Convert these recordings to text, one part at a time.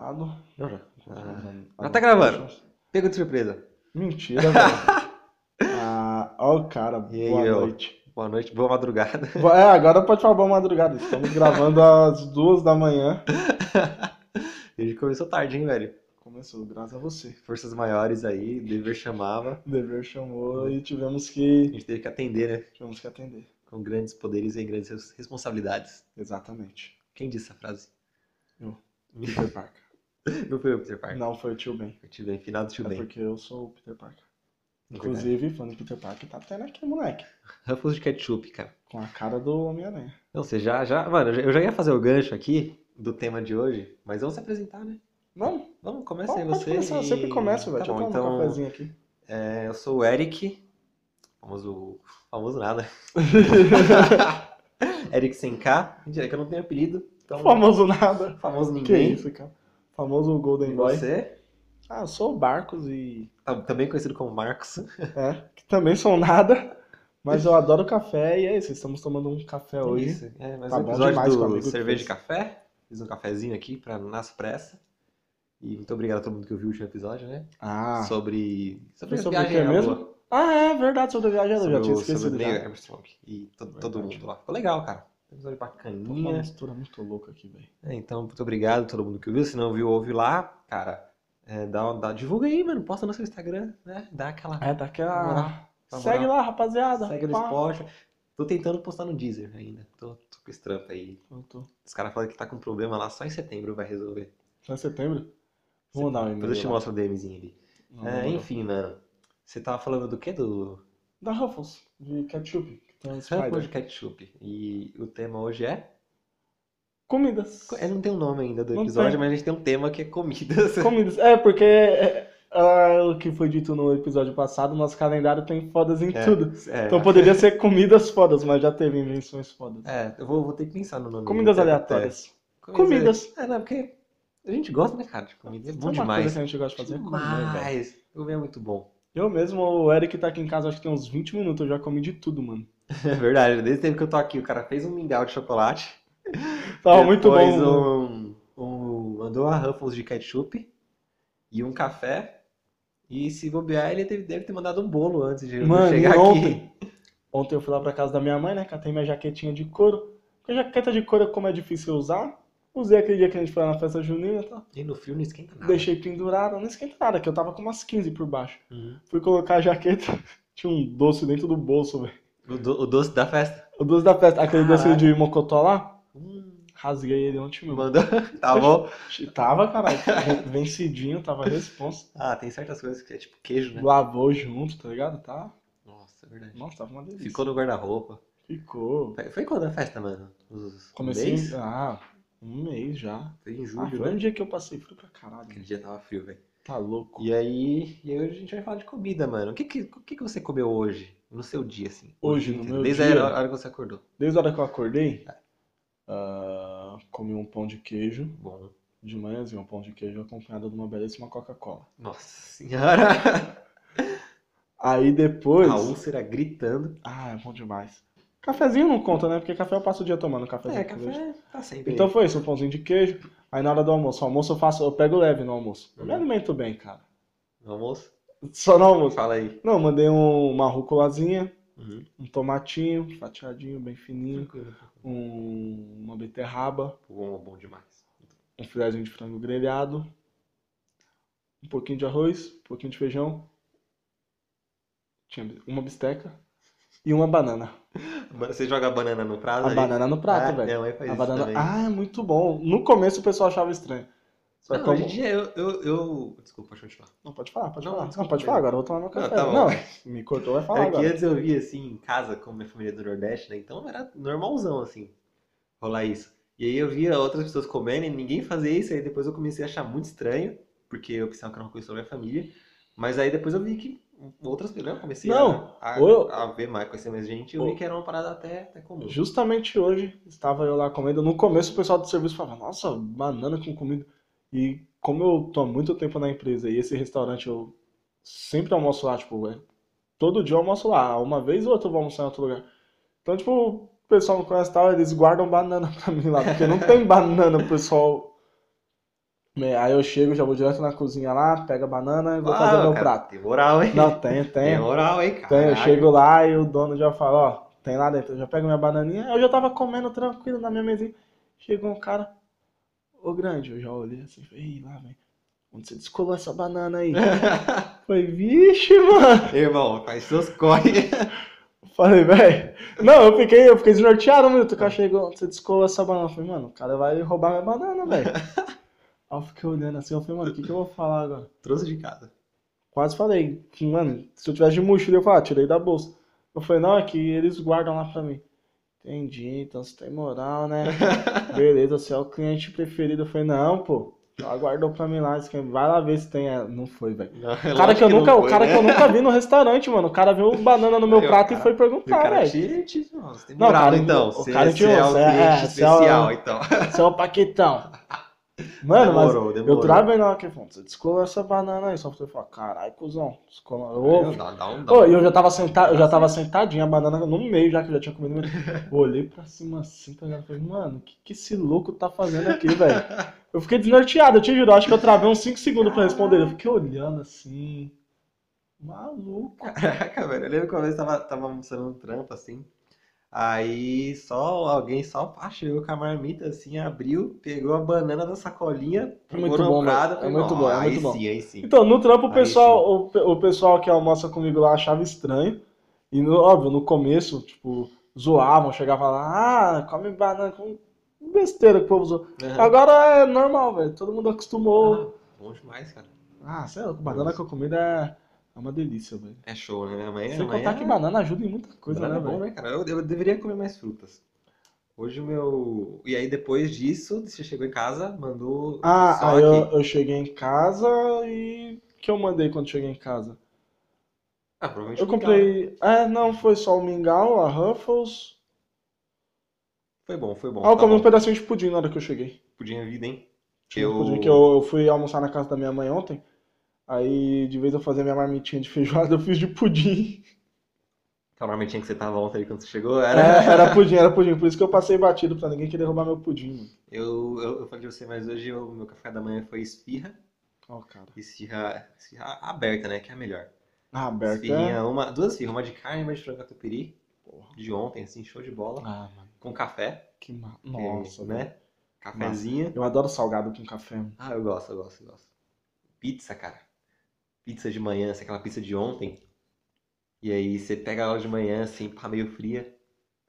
gravado. Já. Ah, já tá gravando. Pega de surpresa. Mentira, velho. ah, ó o cara, E boa noite. Boa noite, boa madrugada. É, agora pode falar boa madrugada. Estamos gravando às duas da manhã. A gente começou tarde, hein, velho? Começou, graças a você. Forças maiores aí, dever chamava. Dever chamou e tivemos A que, gente teve que atender, né? tivemos que atender. Com grandes poderes e grandes res- responsabilidades. Exatamente. Quem disse essa frase? Eu. Peter Parker. Não foi o Peter Parker. Não, foi o tio Ben. Foi o Tio Ben, final do Tio É Ben. porque eu sou o Peter Parker. Verdade. Inclusive, falando de Peter Parker, tá tendo aqui, moleque. Ruffles de ketchup, cara. Com a cara do Homem-Aranha. Não, você já, já... Mano, eu já- eu ia fazer o gancho aqui do tema de hoje, mas vamos se apresentar, né? Não, Vamos, começa aí você começar. Eu e- sempre começo, velho. Tá Deixa eu bom, tomar um então... cafezinho aqui. É, eu sou o Eric, famoso, famoso nada. Eric sem K, mentira, é que eu não tenho apelido, então Famoso nada. famoso Que ninguém. isso, cara. Famoso E Golden Boy. você, Ah, eu sou o Barcos e. tá- também conhecido como Marcos. É, que também sou nada. Mas eu adoro café e é isso. Estamos tomando um café hoje. Isso, é, mas Tá o bom episódio demais o do cerveja de café, fiz um cafezinho aqui pra nas pressa. E muito obrigado a todo mundo que ouviu o último episódio, né? Ah. Sobre, sobre sobre o viagem que à mesmo? Ah, é verdade, sobre a viagem. Eu Sobre já tinha o- esquecido. sobre o Neil. Armstrong e to- todo Verdade. mundo lá. Ficou legal, cara. Episódio Pô, Uma bacaninha. mistura muito louca aqui, velho. É, então, muito obrigado a todo mundo que ouviu. Se não viu, ouve lá. Cara, é, dá, dá, divulga aí, mano. Posta no seu Instagram, né? Dá aquela. É, moral, na Segue lá, rapaziada. Segue no. Spotify. Tô tentando postar no Deezer ainda. Tô, tô com esse trampo aí. Eu tô- Os caras falam que tá com problema lá, só em setembro vai resolver. Só em setembro? Vamos dar um Depois eu te e-mail. mostro o DMzinho ali. Não, É, não. enfim, mano. Você tava falando do quê? Do Da Ruffles, de ketchup. Spider. Ruffles de Ketchup. E o tema hoje é. Comidas. É, não tem um nome ainda do Não episódio, tem. mas a gente tem um tema que é comidas. Comidas. É, porque é, é, o que foi dito no episódio passado, nosso calendário tem fodas em É, tudo. é. Então poderia ser comidas fodas, mas já teve invenções fodas. É, eu vou, vou ter que pensar no nome. Comidas aleatórias. até- Comidas. É, não, porque a gente gosta, né, cara? De comida é bom Sabe uma demais. coisa que a gente gosta de fazer? é. Demais. Comer é muito bom. Eu mesmo, o Eric tá aqui em casa, acho que tem uns 20 minutos, eu já comi de tudo, mano. É verdade, desde o tempo que eu tô aqui, o cara fez um mingau de chocolate. Tava muito bom. um, um, mandou a Ruffles de ketchup e um café. E se bobear, ele deve, deve ter mandado um bolo antes de eu Mano, chegar e aqui. ontem? Ontem eu fui lá pra casa da minha mãe, né? Catei minha jaquetinha de couro. Porque jaqueta de couro, como é difícil usar, usei aquele dia que a gente foi lá na festa junina, tá? E no frio não esquenta nada. Deixei pendurada, não esquenta nada, que eu tava com umas 15 por baixo. Uhum. Fui colocar a jaqueta, tinha um doce dentro do bolso, velho. O, do- o doce da festa. O doce da festa, aquele doce de mocotó lá, Hum, rasguei ele ontem mesmo. mandou. Tá bom. Tava, caralho, vencidinho, tava responsa. Ah, tem certas coisas que é tipo queijo, né? Lavou junto, tá ligado? Tá. Nossa, é verdade. Nossa, tava uma delícia. Ficou no guarda-roupa. Ficou. Foi, foi quando a festa, mano? Os, um Comecei. mês? Ah, um mês já. Foi em Ah, julho, foi um né? dia que eu passei frio pra caralho. Aquele dia tava frio, velho. Tá louco. E aí, e aí hoje a gente vai falar de comida, mano. O que que, o que que você comeu hoje? No seu dia, assim? Hoje, no meu Desde dia? a hora que você acordou. Desde a hora que eu acordei, ah, comi um pão de queijo. Bom. De manhãzinho, um pão de queijo acompanhado de uma belíssima Coca-Cola. Nossa senhora! Aí depois. A úlcera gritando. Ah, é bom demais. Cafezinho não conta, né? Porque café eu passo o dia tomando cafezinho É, café tá sempre Então aí. foi isso, um pãozinho de queijo. Aí na hora do almoço, o almoço eu faço, eu pego leve no almoço. Eu me Uhum. alimento bem, cara. No almoço? Só no almoço. Fala aí. Não, mandei um- uma rúculazinha, Uhum. um tomatinho, fatiadinho, bem fininho, um- uma beterraba, Bom, bom demais. um filézinho de frango grelhado, um pouquinho de arroz, um pouquinho de feijão, tinha uma bisteca e uma banana. Você joga a banana no prato? A aí? banana no prato, ah, velho. Faz A banana. também. Ah, é muito bom. No começo o pessoal achava estranho. Só Não, que hoje em dia eu, eu, eu... Desculpa, pode continuar. Não, pode falar, pode Não, falar. desculpa, Não, pode falar agora, eu vou tomar meu Não, café. tá bom. Não, me cortou, vai falar É que agora. antes eu via assim em casa, como minha família do Nordeste, né? Então era normalzão assim, rolar isso. E aí eu via outras pessoas comendo e ninguém fazia isso, aí depois eu comecei a achar muito estranho, porque eu pensava que era uma coisa sobre a minha família. Mas aí depois eu vi que outras pessoas, eu comecei Não, a, eu- a ver mais, conhecer mais gente, e eu vi que era uma parada até, até comum. Justamente hoje, estava eu lá comendo. No começo o pessoal do serviço falava, nossa, banana com comida. E como eu tô há muito tempo na empresa e esse restaurante eu sempre almoço lá, tipo, é, todo dia eu almoço lá. Uma vez ou outra eu vou almoçar em outro lugar. Então, tipo, o pessoal não conhece tal, eles guardam banana pra mim lá, porque não tem banana, o pessoal É, Aí eu chego, já vou direto na cozinha lá, pego a banana e vou Ah, fazer meu cara, prato. Tem moral, hein? Não, tem, Tem tem. moral, hein, cara? Tem, eu chego lá e o dono já fala, ó, tem lá dentro. Eu já pego minha bananinha, eu já tava comendo tranquilo na minha mesinha. Chegou um cara, ô grande, eu já olhei assim, falei, lá vem. Onde você descolou essa banana aí? Falei, vixe, mano. Irmão, faz seus corre. Falei, velho. Não, eu fiquei, eu fiquei desnorteado um minuto. O cara chegou, onde você descolou essa banana? Eu falei, mano, o cara vai roubar minha banana, velho. Aí eu fiquei olhando assim, eu falei, mano, o que que eu vou falar agora? Trouxe de casa. Quase falei, mano, se eu tivesse de mochila, eu falava, ah, tirei da bolsa. Eu falei, não, é que eles guardam lá pra mim. Entendi, então você tem moral, né? Beleza, você é o cliente preferido. Eu falei, não, pô, já guardou pra mim lá, aqui, vai lá ver se tem. é." Não foi, velho. O cara, lógico que eu não nunca, o foi, cara né? que eu nunca vi no restaurante, mano. O cara viu banana no meu Aí, o prato e cara- foi O perguntar, cara velho. não, você tem Não, moral, cara, então. o Você, cara você tinha- é o você é- cliente você é o- especial, então. Você é o Paquitão. Mano, mas Demorou, eu demorou. travei na hora que ele falou, você descolou essa banana aí. Só falei, caralho, cuzão. Descolou. Aí, Dá, dá um, dá Ô, eu já tava sentado, eu já tava sentadinho, a banana no meio, já que eu já tinha comido. Eu olhei pra cima assim, tá ligado? Falei, mano, o que, que esse louco tá fazendo aqui, velho? Eu fiquei desnorteado, eu te juro, eu acho que eu travei uns 5 segundos pra responder. Eu fiquei olhando assim. Maluco. Caraca, velho. Eu lembro que uma vez tava, tava almoçando um trampo assim. Aí só alguém só pá, chegou com a marmita assim, abriu, pegou a banana da sacolinha, É muito bom, velho. É muito bom, é "Ó, aí muito bom." sim, aí sim. Então, no trampo, o pessoal, o, o pessoal que almoça comigo lá achava estranho. E, no, óbvio, no começo, tipo, zoavam, chegavam lá, ah, come banana com besteira que o povo zoa. Aham. Agora é normal, velho. Todo mundo acostumou. Ah, bom demais, cara. Ah, sei lá, banana com comida é, é uma delícia, velho. É show, né? Mãe, Sem mãe contar é- que banana ajuda em muita coisa, banana né, é bom, né, cara? Eu, eu deveria comer mais frutas. Hoje o meu. E aí depois disso, você chegou em casa, mandou Ah, aí eu, eu cheguei em casa e. O que eu mandei quando cheguei em casa? Ah, provavelmente Eu mingau, né? comprei. É, não, foi só o mingau, a Ruffles. Foi bom, foi bom. Ah, eu tá comi um pedacinho de pudim na hora que eu cheguei. Pudim é vida, hein? Tinha Eu- pudim que eu, eu fui almoçar na casa da minha mãe ontem. Aí, de vez eu fazer minha marmitinha de feijoada, eu fiz de pudim. Aquela marmitinha que você tava ontem quando você chegou, É, era. era pudim, era pudim. Por isso que eu passei batido pra ninguém querer roubar meu pudim, mano. Eu, eu, eu falei de você, mas hoje o meu café da manhã foi esfirra. Ó, cara. Esfirra, esfirra aberta, né? Que é a melhor. Ah, aberto é. Esfirrinha, uma, duas esfirras, uma de carne e uma de frango catupiry. De ontem, assim, show de bola. Ah, mano. Com café. Que ma... Nossa, né? Cafezinho. Eu adoro salgado com café. mano. Ah, eu gosto, eu gosto, eu gosto. Pizza, cara. Pizza de manhã, assim, aquela pizza de ontem. E aí você pega ela de manhã, assim, pá, meio fria.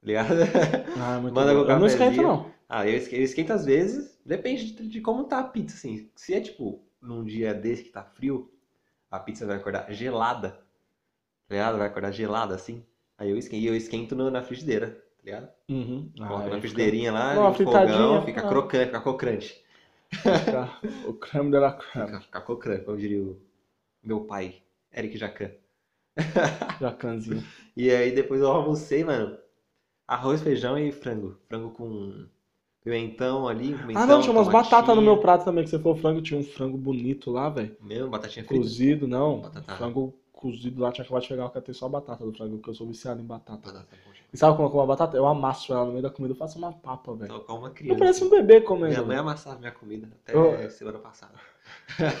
Tá ligado? Ah, muito Manda bom. Eu não esquento, não. Ah, eu esque- eu esquento às vezes, depende de, de como tá a pizza, assim. Se é tipo num dia desse que tá frio, a pizza vai acordar gelada, tá ligado? Vai acordar gelada assim. Aí eu esquento, eu esquento no- na frigideira, tá ligado? Uhum. Ah, na frigideirinha lá, Não, uma no fogão, fica ah. crocante, fica crocante. Fica o creme de la creme. Fica, fica crocante, como diria o meu pai, Eric Jacan. Jacanzinho. E aí depois eu almocei, mano, arroz, feijão e frango. Frango com pimentão ali, pimentão, Ah, não, tinha umas batatas no meu prato também que você falou frango. Tinha um frango bonito lá, velho. Mesmo, batatinha frita. Cozido, não. Batata. Frango cozido lá, tinha acabado de chegar, eu catei só a batata do frango, porque eu sou viciado em batata. Batata. E sabe como eu como a batata? Eu amasso ela no meio da comida, eu faço uma papa, velho. Então, como uma Eu criança. pareço um bebê Minha comendo. mãe amassava minha comida até Eu- semana passada.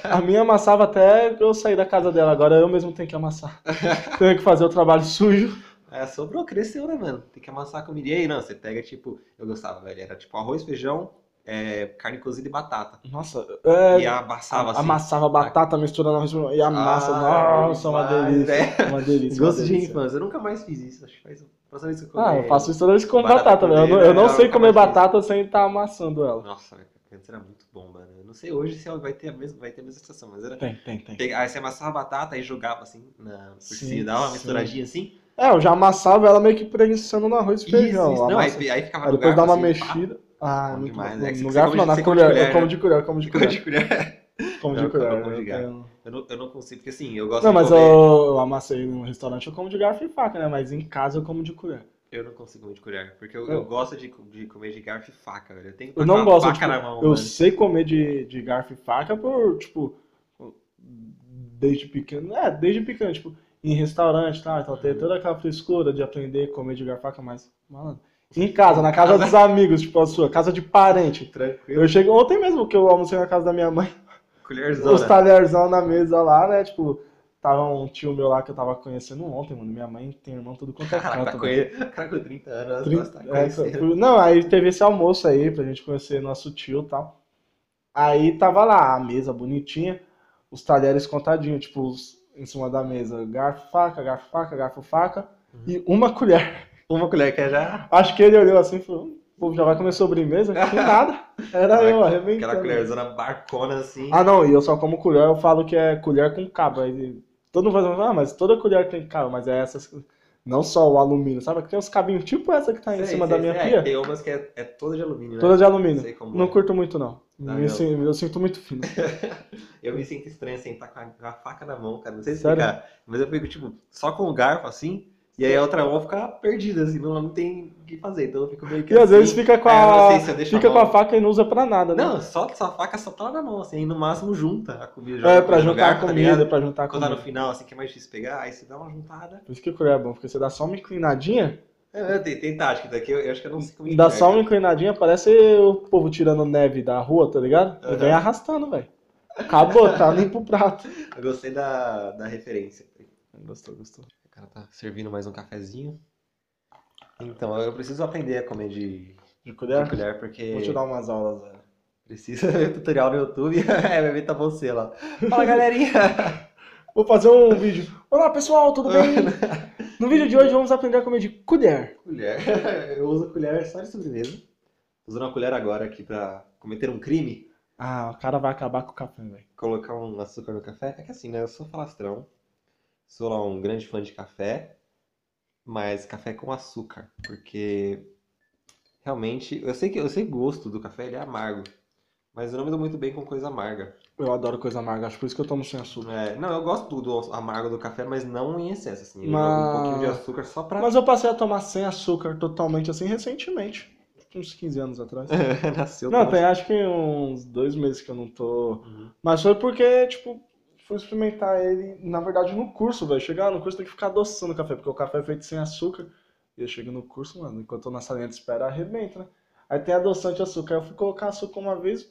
A minha amassava até eu sair da casa dela, agora eu mesmo tenho que amassar. tenho que fazer o trabalho sujo. É, sobrou, cresceu, né, mano? Tem que amassar a comida. E aí, não, você pega, tipo, eu gostava, velho. Era tipo arroz, feijão, é, carne cozida e batata. Nossa, é, E amassava assim. amassava batata misturando arroz e a massa. Ah, Nossa, uma delícia. velho. Uma delícia. uma Gosto de infância. Eu nunca mais fiz isso. Acho que faz. Próxima vez que eu Ah, eu faço isso toda vez que como Batata batata, velho. Eu não, eu não frita, sei é, comer batata sem estar amassando ela. Nossa. Antes era muito bom, mano. Eu não sei hoje se vai ter a mesma, vai ter a mesma sensação, mas era. Tem, tem, tem. Aí você amassava a batata e jogava assim na por Sim, cima, dava uma sim. misturadinha assim. É, eu já amassava ela meio que prensando no arroz e feijão. Isso, isso. Não, aí, aí ficava Aí depois dá garfo, uma assim, pá. Ah, muito demais, bom. é que No garfo não, na colher. de colher, Eu como né? de colher, eu como de colher. de colher. Como de Não, colher. eu como eu não, eu não consigo, porque assim, eu gosto Não, de mas comer. eu, eu amassei no restaurante, eu como de garfo e faca, né? Mas em casa eu como de colher. Eu não consigo comer de colher, porque eu, Eu- gosto de, de comer de garfo e faca, velho. Eu tenho que Eu não gosto, faca tipo, na mão, eu mano. sei comer de, de garfo e faca por, tipo, desde pequeno. É, desde pequeno, tipo, em restaurante, tá? Então Uhum. tem toda aquela frescura de aprender a comer de garfo e faca, mas, mano, Em casa, na casa dos amigos, tipo a sua, casa de parente. Tranquilo. Eu cheguei ontem mesmo que eu almocei na casa da minha mãe. Colherzona. Os talherzão na mesa lá, né? Tipo, tava um tio meu lá que eu tava conhecendo ontem, mano. Minha mãe tem irmão tudo quanto é Cara, tá canto. com velho. ele. Cara, com 30 anos, Trin- nossa, tá é, não, aí teve esse almoço aí pra gente conhecer nosso tio e tal. Aí tava lá a mesa bonitinha, os talheres contadinhos, tipo, os- em cima da mesa, garfo, faca, garfo, faca, garfo, faca Uhum. e uma colher. Uma colher que é já. Acho que ele olhou assim e falou: "Hum, o povo já vai comer sobremesa? Que nada. Era eu Aquela arrebentando. colherzona barcona assim. Ah, não, e eu só como colher, eu falo que é colher com cabo. Aí todo mundo vai falar, ah, mas toda colher tem cabo, mas é essas. Não só o alumínio, sabe? Que tem uns cabinhos tipo essa que tá em Sei, cima sei, da minha sei. É, pia. tem umas que é, é toda de alumínio, né? Toda de alumínio. Como Não é. curto muito, não. Não. sin- eu sinto muito fino. Eu me sinto estranho sentar com a, com a faca na mão, cara. Não sei explicar. Mas eu fico, tipo, só com o garfo assim. E aí a outra mão fica perdida, assim, não, não tem o que fazer. Então eu fico meio que E às assim. vezes fica com não a. se Fica a com a faca e não usa pra nada, né? Não, só, a faca só tá lá na mão, assim. No máximo junta a comida. é, pra juntar garfo, a tá comida, ligado? pra juntar a Quando tá comida. no final, assim, que é mais difícil pegar, aí você dá uma juntada. Por isso que colher é bom, porque você dá só uma inclinadinha, É, tem, tem tática daqui, eu, eu acho que eu não sei como dá só uma inclinadinha, parece o povo tirando neve da rua, tá ligado? Aham. vem arrastando, velho. Acabou, tá limpo o prato. Eu gostei da, da referência. Gostou, gostou. Cara tá servindo mais um cafezinho. Então, eu preciso aprender a comer de, De de colher? colher, porque Vou te dar umas aulas, velho. precisa ver tutorial no YouTube. é, vai ver tá você lá. Fala, galerinha! Vou fazer um vídeo. Olá pessoal, tudo bem? No vídeo de hoje vamos aprender a comer de colher. colher. Eu uso colher só de sobremesa. Tô usando uma colher agora aqui pra cometer um crime. Ah, o cara vai acabar com o café, velho. Colocar um açúcar no café. É que assim, né? Eu sou falastrão. Sou lá um grande fã de café. Mas café com açúcar. Porque realmente. Eu sei que eu sei gosto do café ele é amargo. Mas eu não me dou muito bem com coisa amarga. Eu adoro coisa amarga, acho por isso que eu tomo sem açúcar. É, não, eu gosto do, do amargo do café, mas não em excesso, assim. Eu Mas- um pouquinho de açúcar só pra. Mas eu passei a tomar sem açúcar totalmente assim recentemente. Tipo, Uns 15 anos atrás. Nasceu Não, tem acho que uns dois meses que eu não tô. Uhum. Mas foi porque, tipo, fui experimentar ele, na verdade, no curso, velho. Chegar no curso tem que ficar adoçando o café, porque o café é feito sem açúcar. E eu chego no curso, mano, enquanto eu tô na salinha de espera, arrebenta, né? Aí tem adoçante de açúcar. Aí eu fui colocar açúcar uma vez,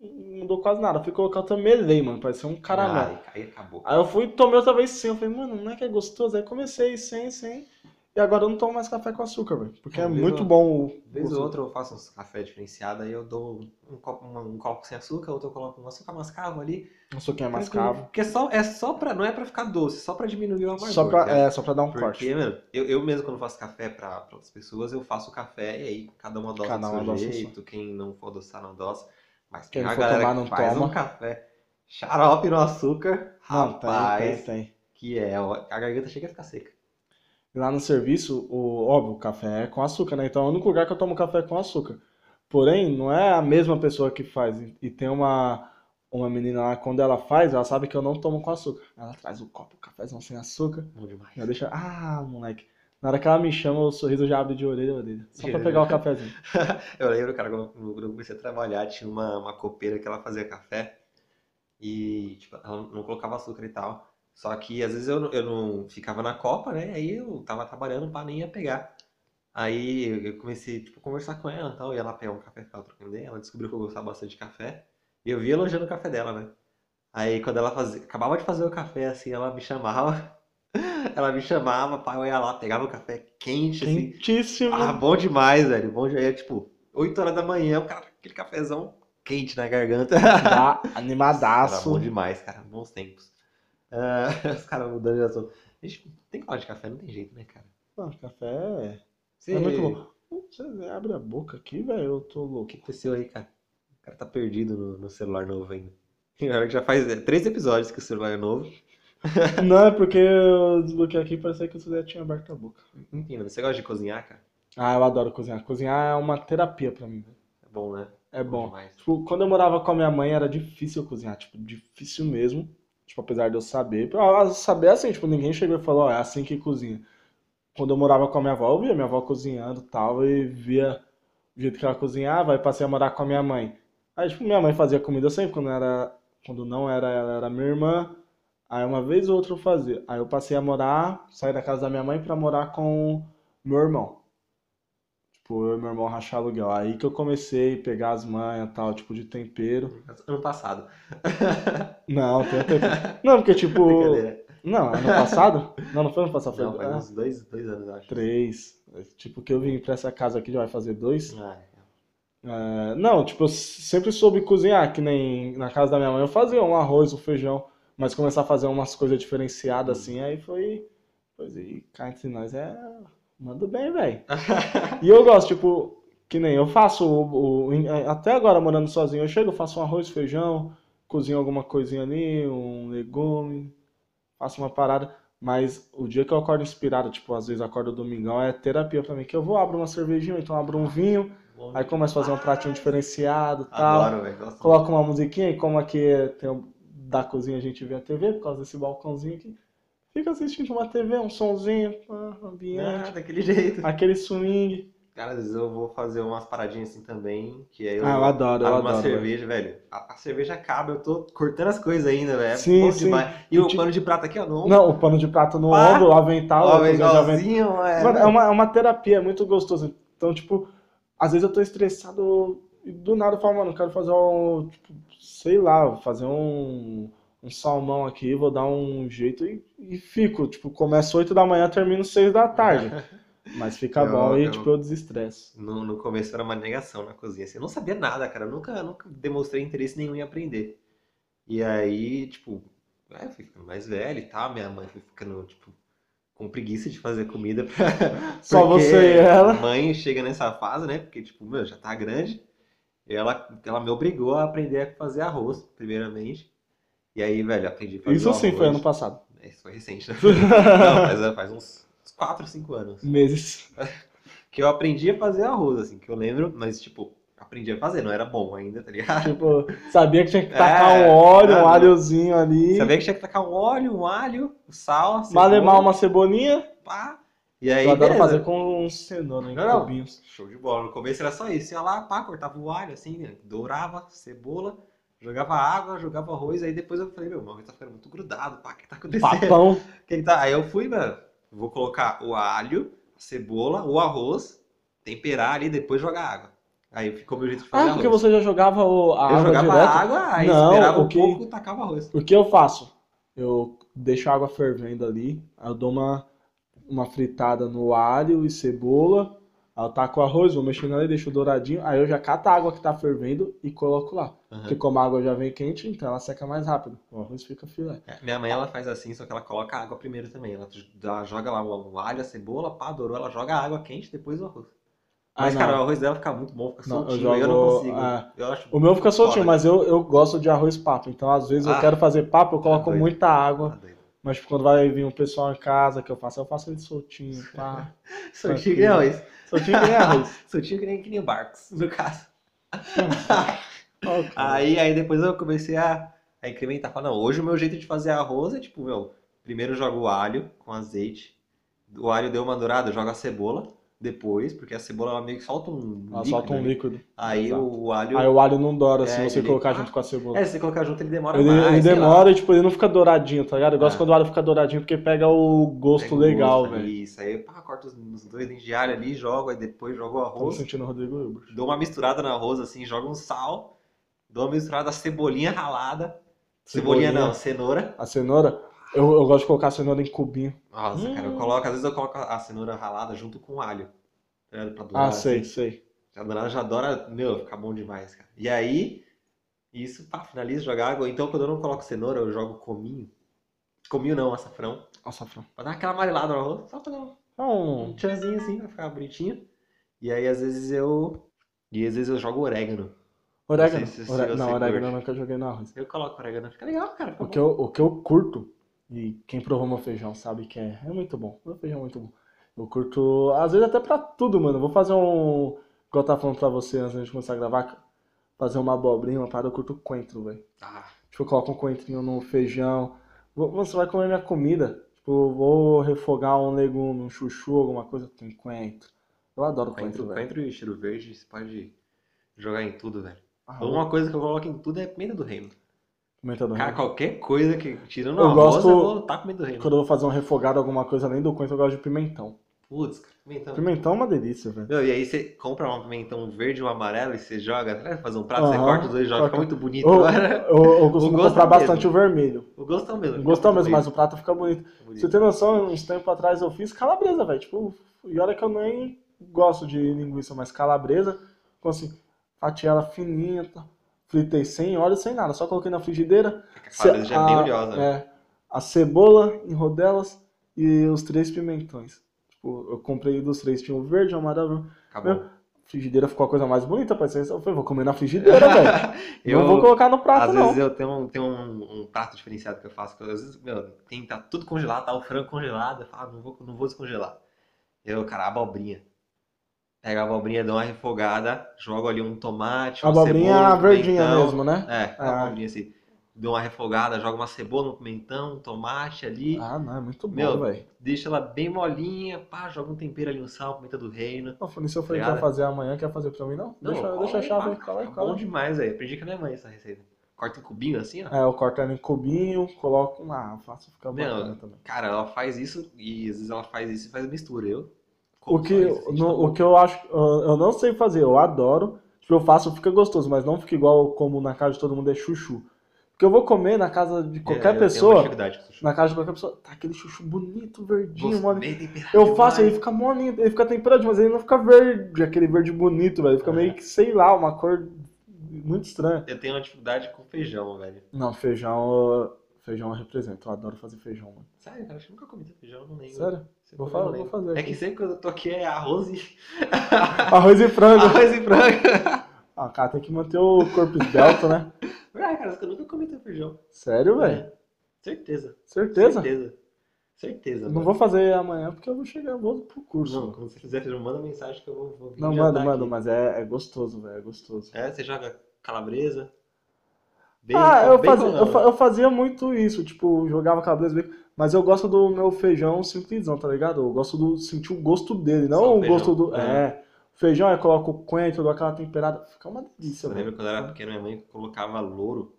não mudou quase nada. Eu fui colocar outra melei, mano, parecia um caramelo. Ai, aí acabou. Aí eu fui e tomei outra vez sem. Eu falei, mano, não é que é gostoso? Aí comecei sem, sem. E agora eu não tomo mais café com açúcar, velho. Porque é vez muito bom o. Vez ou outra eu faço uns café diferenciado, aí eu dou um copo, um, um copo sem açúcar, outro eu coloco um açúcar mascavo ali. açúcar tranquilo. mascavo. Porque é só, é só pra, não é pra ficar doce, só pra diminuir o amargor. Só pra, cara. é, só pra dar um Porque, corte. mano, eu, eu mesmo quando faço café pra, pra outras pessoas, eu faço o café e aí cada uma adoça Cada do um seu jeito, quem não for adoçar não adoça. Mas Quem tem for galera tomar, que não faz toma. um café xarope no açúcar, Não, tem, rapaz, tem, tem. que é, a garganta chega a ficar seca. Lá no serviço, o, óbvio, o café é com açúcar, né? Então é o único lugar que eu tomo café com açúcar. Porém, não é a mesma pessoa que faz. E- tem uma, uma menina lá, quando ela faz, ela sabe que eu não tomo com açúcar. Ela traz o copo, o cafezão sem açúcar. Bom demais. Já deixa. Ah, moleque. Na hora que ela me chama, o sorriso já abre de orelha a orelha. Só pra pegar o cafezinho. Eu lembro, cara, quando quando eu comecei a trabalhar, tinha uma, uma copeira que ela fazia café e, tipo, ela não colocava açúcar e tal. Só que às vezes eu, não- eu não ficava na copa, né? Aí eu tava trabalhando, pá, nem ia pegar. Aí eu comecei, tipo, a conversar com ela e tal, ia lá pegar um café, ficava trocando ideia. Ela descobriu que eu gostava bastante de café. E eu via elogiando o café dela, né? Aí quando ela fazia, acabava de fazer o café, assim, ela me chamava. Ela me chamava, pá, eu ia lá, pegava o café quente, assim. Quentíssimo. Ah, bom demais, velho. Bom demais. É tipo, 8 horas da manhã, o cara, aquele cafezão quente na garganta. Era animadaço. bom demais, cara. Bons tempos. Ah, os caras mudando de assunto. A gente tem que falar de café, não tem jeito, né, cara? Não, café é, Você... é muito bom. Você abre a boca aqui, velho, eu tô O louco. que aconteceu aí, cara? O cara tá perdido no, no celular novo ainda. Já faz é, três episódios que o celular é novo. Não, é porque eu desbloqueei aqui e parecia que você já tinha aberto a boca. Mano, você gosta de cozinhar, cara? Ah, eu adoro cozinhar. Cozinhar é uma terapia pra mim. É bom, né? É bom. demais. Tipo, quando eu morava com a minha mãe era difícil cozinhar, tipo, difícil mesmo. Tipo, apesar de eu saber. Saber assim, tipo, ninguém chegou e falou, ó, é assim que cozinha. Quando eu morava com a minha avó, eu via minha avó cozinhando e tal, e via o jeito que ela cozinhava, aí passei a morar com a minha mãe. Aí, tipo, minha mãe fazia comida sempre, quando era, quando não era ela, era minha irmã. Aí uma vez ou outra eu fazia. Aí eu passei a morar, saí da casa da minha mãe pra morar com meu irmão. Tipo, eu e meu irmão rachar aluguel. Aí que eu comecei a pegar as manhas tal, tipo, de tempero. Ano passado. Não, tem tempero. Não, porque tipo. Não, ano passado? Não, não foi ano passado, foi Não, faz ah, uns dois, dois anos, eu acho. três. Tipo, que eu vim pra essa casa aqui já vai fazer dois. Ah, É, não, tipo, eu sempre soube cozinhar, que nem na casa da minha mãe eu fazia um arroz, um feijão, mas começar a fazer umas coisas diferenciadas assim, aí foi. Pois e cá entre nós é. Mando bem, velho. E eu gosto, tipo, que nem eu faço o, o- até agora morando sozinho, eu chego, faço um arroz, feijão, cozinho alguma coisinha ali, um legume, faço uma parada. Mas o dia que eu acordo inspirado, tipo, às vezes acordo domingão, é terapia pra mim, que eu vou, abro uma cervejinha, então abro um vinho, Bom aí começo a fazer um pratinho diferenciado e tal. Adoro. Gosto Coloco uma musiquinha e como aqui tem o- da cozinha a gente vê a TV, por causa desse balcãozinho aqui. Fica assistindo uma TV, um sonzinho, muito. ambiente, Ah, daquele jeito. aquele swing. Cara, às vezes eu vou fazer umas paradinhas assim também, que aí eu Ah, eu adoro, eu abro uma adoro. cerveja, velho. A, a cerveja acaba, eu tô cortando as coisas ainda, velho. É Sim, bom sim. E E o pano de prata aqui, ó, no ombro. Não, o pano de prato no Pá. ombro, o avental, Ó, a cozinha de avental. legalzinho, é. Mano, é uma, é uma terapia, é muito gostoso. Então, tipo, às vezes eu tô estressado e do nada eu falo, mano, eu quero fazer um, tipo, sei lá, fazer um, um salmão aqui, vou dar um jeito e, e fico. Tipo, começo 8 da manhã, termino 6 da tarde. Mas fica Eu- bom e, eu- tipo, eu desestresso. No, no começo era uma negação na cozinha, assim. Eu não sabia nada, cara. Eu nunca, nunca demonstrei interesse nenhum em aprender. E aí, tipo, é, eu fui ficando mais velho e tal. Minha mãe foi ficando, tipo, com preguiça de fazer comida. Pra... Só você e ela. Mãe chega nessa fase, né? Porque, tipo, meu, já tá grande. Ela, ela me obrigou a aprender a fazer arroz, primeiramente. E aí, velho, aprendi a fazer Isso sim foi ano passado. É, Isso foi recente, né? Não, mas faz uns 4, 5 anos Meses. que eu aprendi a fazer arroz, assim, que eu lembro, mas, tipo, aprendi a fazer, não era bom ainda, tá ligado? Tipo, sabia que tinha que tacar É, um óleo, um alhozinho ali. Sabia que tinha que tacar um óleo, um alho, um sal, Malemar uma cebolinha. pá. E aí, Eu adoro beleza. fazer com cenoura em Não, não. Show de bola. No começo era só isso. Ia lá, pá, cortava o alho, assim, né? dourava, cebola, jogava água, jogava arroz. Aí depois eu falei, meu, meu arroz tá ficando muito grudado, pá, o que tá acontecendo? Papão. Que que tá? Aí eu fui, mano, vou colocar o alho, a cebola, o arroz, temperar ali, depois jogar água. Aí ficou meu jeito de fazer Ah, porque arroz. você já jogava o- a Eu água jogava direto? água, aí Não, esperava o um que- pouco e tacava arroz. O que eu faço? Eu deixo a água fervendo ali, aí eu dou uma, uma fritada no alho e cebola, aí eu taco o arroz, vou mexendo ali, deixo douradinho, aí eu já cato a água que tá fervendo e coloco lá. Porque como a água já vem quente, então ela seca mais rápido. O arroz fica filé. É, Minha mãe, ela faz assim, só que ela coloca a água primeiro também. Ela joga lá o alho, a cebola, pá, dourou, ela joga a água quente, depois o arroz. Mas, Ah, cara, o arroz dela fica muito bom, fica Não, eu soltinho, eu, não jogo, consigo. ah, Eu acho O meu fica soltinho, foda. mas eu, eu gosto de arroz papo. Então, às vezes, eu Ah, quero fazer papo, eu coloco doido. muita água. Tá. Mas tipo, quando vai vir um pessoal em casa que eu faço, eu faço ele soltinho, pá. Soltinho que nem arroz. Soltinho que nem arroz. Soltinho que nem, que nem Barcos, no caso. Cara. Aí, aí depois eu comecei a, a incrementar. Falar, não, hoje o meu jeito de fazer arroz é tipo, meu, primeiro eu jogo o alho com azeite. O alho deu uma dourada, eu jogo a cebola depois, porque a cebola ela meio que solta um Ela líquido, solta um né? líquido. Aí Exato. o alho. Aí o alho não dora se É, você ele- colocar Ah. junto com a cebola. É, se você colocar junto ele demora Ele, mais. ele demora e tipo, ele não fica douradinho, tá ligado? Eu gosto Ah. quando o alho fica douradinho porque pega o gosto Pega legal, gosto, velho. Isso, aí pá, corto os, dois dentes de alho ali, jogo, aí depois jogo o Tô arroz. sentindo o Rodrigo Hilbert. Dou uma misturada no arroz assim, jogo um sal, dou uma misturada, cebolinha ralada. Cebolinha, Cebolinha. não, cenoura. A cenoura, eu, eu gosto de colocar a cenoura em cubinho. Nossa, cara, eu Hum. coloco, às vezes eu coloco a cenoura ralada junto com o alho. tá? Pra dourar, Ah, sei, assim. sei. A dourada já adora, meu, fica bom demais, cara. E aí, isso, pá, finaliza, joga água. Então, quando eu não coloco cenoura, eu jogo cominho. Cominho não, açafrão. Açafrão. Pra dar aquela amarelada no arroz, só pra dar um um tchanzinho assim, pra ficar bonitinho. E aí, às vezes eu... E às vezes eu jogo orégano. orégano. Não sei se Oré- você Não, orégano eu nunca joguei no arroz. Eu coloco orégano, fica legal, cara. Fica O bom. que, eu, o que eu curto, e quem provou meu feijão sabe que é, é muito bom. Meu feijão é muito bom. Eu curto, às vezes até pra tudo, mano. Eu vou fazer um. Igual eu tava falando pra você antes de começar a gravar, fazer uma abobrinha, uma parada, eu curto coentro, velho. Ah, Tipo, eu coloco um coentrinho no feijão. Você vai comer minha comida. Tipo, vou refogar um legume, um chuchu, alguma coisa, tem coentro. Eu adoro coentro, coentro, velho. coentro e cheiro verde, você pode jogar em tudo, velho. Ah, Uma coisa que eu coloco em tudo é pimenta do reino. Pimenta do Cara, qualquer coisa que tirando Eu gosto- eu vou tá pimenta do reino. Quando eu vou fazer um refogado, alguma coisa além do coentro, eu gosto de pimentão. Putz, pimentão. Pimentão é uma delícia, velho. Meu, e aí você compra um pimentão verde e um amarelo e você joga, vai fazer um prato, você Aham, corta os dois e joga, fica muito bonito. Eu, Agora, eu, eu costumo gosto comprar é bastante o vermelho. o gosto é o mesmo. O gosto é o mesmo, mas o prato fica bonito. bonito. Você tem noção, uns tempos atrás eu fiz calabresa, velho. Tipo, e olha que eu nem gosto de linguiça, mas calabresa, com assim, ela fininha, tá? Fritei sem óleo, sem nada, só coloquei na frigideira. A já é bem oleosa. né? é, a cebola em rodelas e os três pimentões. Tipo, eu comprei dos três, tinha o verde, o amarelo. Acabou. Meu, frigideira ficou a coisa mais bonita, parece. Eu falei, vou comer na frigideira, velho. Eu- Não vou colocar no prato, Às não. vezes eu tenho, um, tenho um, um prato diferenciado que eu faço, que eu, às vezes, meu, tem, tá tudo congelado, tá o frango congelado, eu falo, ah, não vou, não vou descongelar. Eu, cara, abobrinha. Pega a abobrinha, dou uma refogada, jogo ali um tomate, A uma abobrinha cebola, um verdinha pimentão. mesmo, né? É, a Ah. abobrinha assim. Dou uma refogada, jogo uma cebola, um pimentão, um tomate ali, Ah, não, é muito bom, velho. deixa ela bem molinha, pá, joga um tempero ali, um sal, pimenta do reino. Não, isso eu falei que Obrigado. ia fazer amanhã, quer fazer pra mim, não? Não, deixa deixa a chave aí, cola aí, tá cola bom aí. demais, velho. Aprendi com a minha mãe essa receita. Corta em cubinho assim, ó. É, eu corto ela em cubinho, coloco na faço ficar Meu, bacana também. Cara, ela faz isso e às vezes ela faz isso e faz mistura. Eu O que, no- o que eu acho, eu eu não sei fazer, eu adoro. Tipo, eu faço, fica gostoso, mas não fica igual como na casa de todo mundo é chuchu. Porque eu vou comer na casa de É, qualquer uma pessoa, na casa de qualquer pessoa, tá aquele chuchu bonito, verdinho, mano. temperado Eu faço, ele fica molinho, ele fica temperado, mas ele não fica verde, aquele verde bonito, velho. Ele fica É. meio que, sei lá, uma cor muito estranha. Eu tenho uma dificuldade com feijão, velho. Não, feijão, feijão eu represento. Eu adoro fazer feijão, mano. Sério, cara, acho que nunca comi feijão, não lembro. Sério? Vou, eu fa- comi, eu vou fazer É aqui. que sempre quando eu tô aqui é arroz e. Arroz e frango. arroz e frango. Ah, cara, tem que manter o corpo esbelto, né? Ah, cara, eu nunca comi teu feijão. Sério, velho? Certeza. Certeza? Certeza. Certeza. Não mano. vou fazer amanhã porque eu vou chegar, vou pro curso. Não, quando você fizer feijão, manda mensagem que eu vou, vou vir Não, manda, manda, mas é, é gostoso, velho, é gostoso. É, você joga calabresa. Ah, eu fazia, não, eu, né? eu fazia muito isso, tipo, jogava calabresa bacon, mas eu gosto do meu feijão simplesão, tá ligado? Eu gosto do sentir o gosto dele, não o o gosto do. né? É. Feijão, eu coloco coentro, dou aquela temperada, fica uma delícia, Eu lembro velho. quando eu era pequeno, minha mãe colocava louro.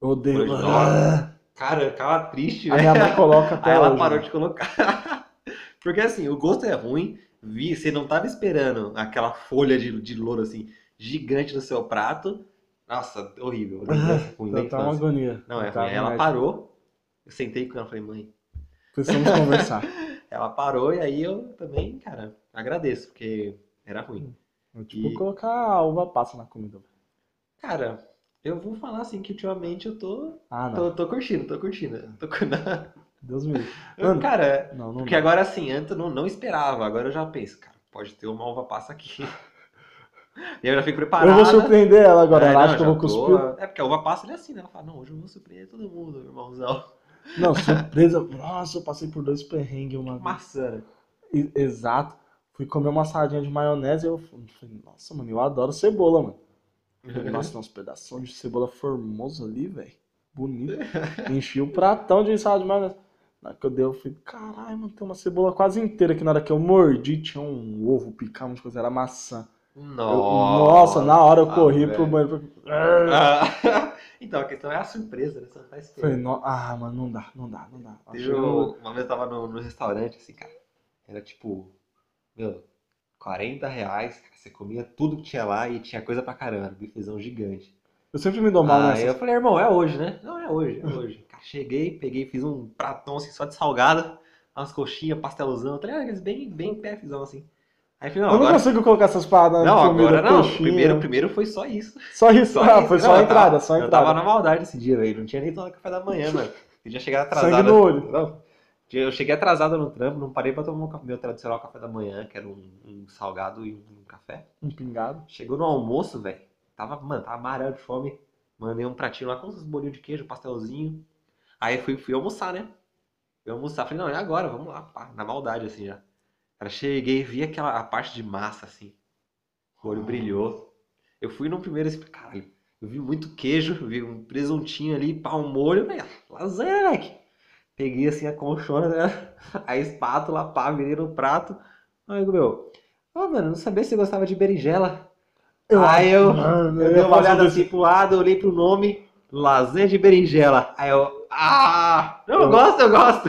Eu odeio. Ah, Cara, eu ficava triste, A velho. minha mãe coloca até Aí ela hoje, parou velho. de colocar. Porque assim, o gosto é ruim. Vi, você não tava esperando aquela folha de, de louro assim, gigante no seu prato. Nossa, horrível. Ruim Tá tá uma agonia. Não, é Tá, ruim. Ela parou. Eu sentei com ela e falei, mãe. Precisamos conversar. Ela parou e aí eu também, cara, agradeço, porque era ruim. Eu, tipo, E- colocar a uva passa na comida. Cara, eu vou falar assim que ultimamente eu tô. Ah, não. Tô, tô curtindo, tô curtindo. Tô curtindo. Deus me livre. Cara, Não, não Porque agora assim, antes eu não, não esperava, agora eu já penso, cara, pode ter uma uva passa aqui. E eu já fico preparado. Eu vou surpreender ela agora. É, ela não, acha que eu vou tô- cuspir. É porque a uva passa ele é assim, né? Ela fala, não, hoje eu vou surpreender todo mundo, irmãozão. Não, surpresa. Nossa, eu passei por dois perrengues uma vez. Maçã. né? Exato. Fui comer uma saladinha de maionese e eu falei, nossa, mano, eu adoro cebola, mano. Falei, Nossa, uns pedaços de cebola formoso ali, velho. Bonito. Enchi o pratão de salada de maionese. Na hora que eu dei, eu falei, caralho, mano, tem uma cebola quase inteira que na hora que eu mordi tinha um ovo picado, uma coisa, era maçã. Eu- Nossa, nossa, na hora eu corri velho. pro banheiro. Ah, então, a questão é a surpresa, né? Você não tá esperando. no- ah, mano, não dá, não dá, não dá. Teve um- Uma vez eu tava no, no restaurante, assim, cara. Era tipo, meu, 40 reais, cara, você comia tudo que tinha lá e tinha coisa pra caramba, bifezão gigante. Eu sempre me dou mal Aí nessas. eu falei, irmão, é hoje, né? Não, é hoje, é hoje. Cara, cheguei, peguei, fiz um pratão assim, só de salgada, umas coxinhas, pastelzão, tá ligado? Aqueles bem, bem pefzão assim. Aí eu falei, não, Eu não agora. consigo colocar essas paradas Não, agora não. coxinha. Primeiro, primeiro foi só isso. Só isso, Só ah, isso. foi Não, só a eu entrada, só a Eu entrada. tava na maldade esse dia, velho. Não tinha nem tomado café da manhã, mano. Eu já cheguei atrasado. Sangue no olho. Não. Eu cheguei atrasado no trampo, não parei pra tomar meu tradicional café da manhã, que era um, um salgado e um café. Um pingado. Chegou no almoço, velho. Tava, mano, tava amarelo de fome. Mandei um pratinho lá com uns bolinhos de queijo, um pastelzinho. Aí fui, fui almoçar, né? Fui almoçar. Falei, não, é agora, vamos lá, pá. Na maldade, assim já. Cara, cheguei e vi aquela a parte de massa, assim. O olho brilhou. Eu fui no primeiro assim, falei, caralho. Eu vi muito queijo, vi um presuntinho ali, pá, um molho, velho. Lasanha, moleque. Peguei assim a conchona, né? A espátula, pá, virei no prato. Aí, meu, ô, mano, não sabia se você gostava de berinjela. Aí eu, Mano, eu ia dei uma olhada assim pro lado, olhei pro nome, lasanha de berinjela. Aí eu, ah, eu Eu- gosto, eu gosto.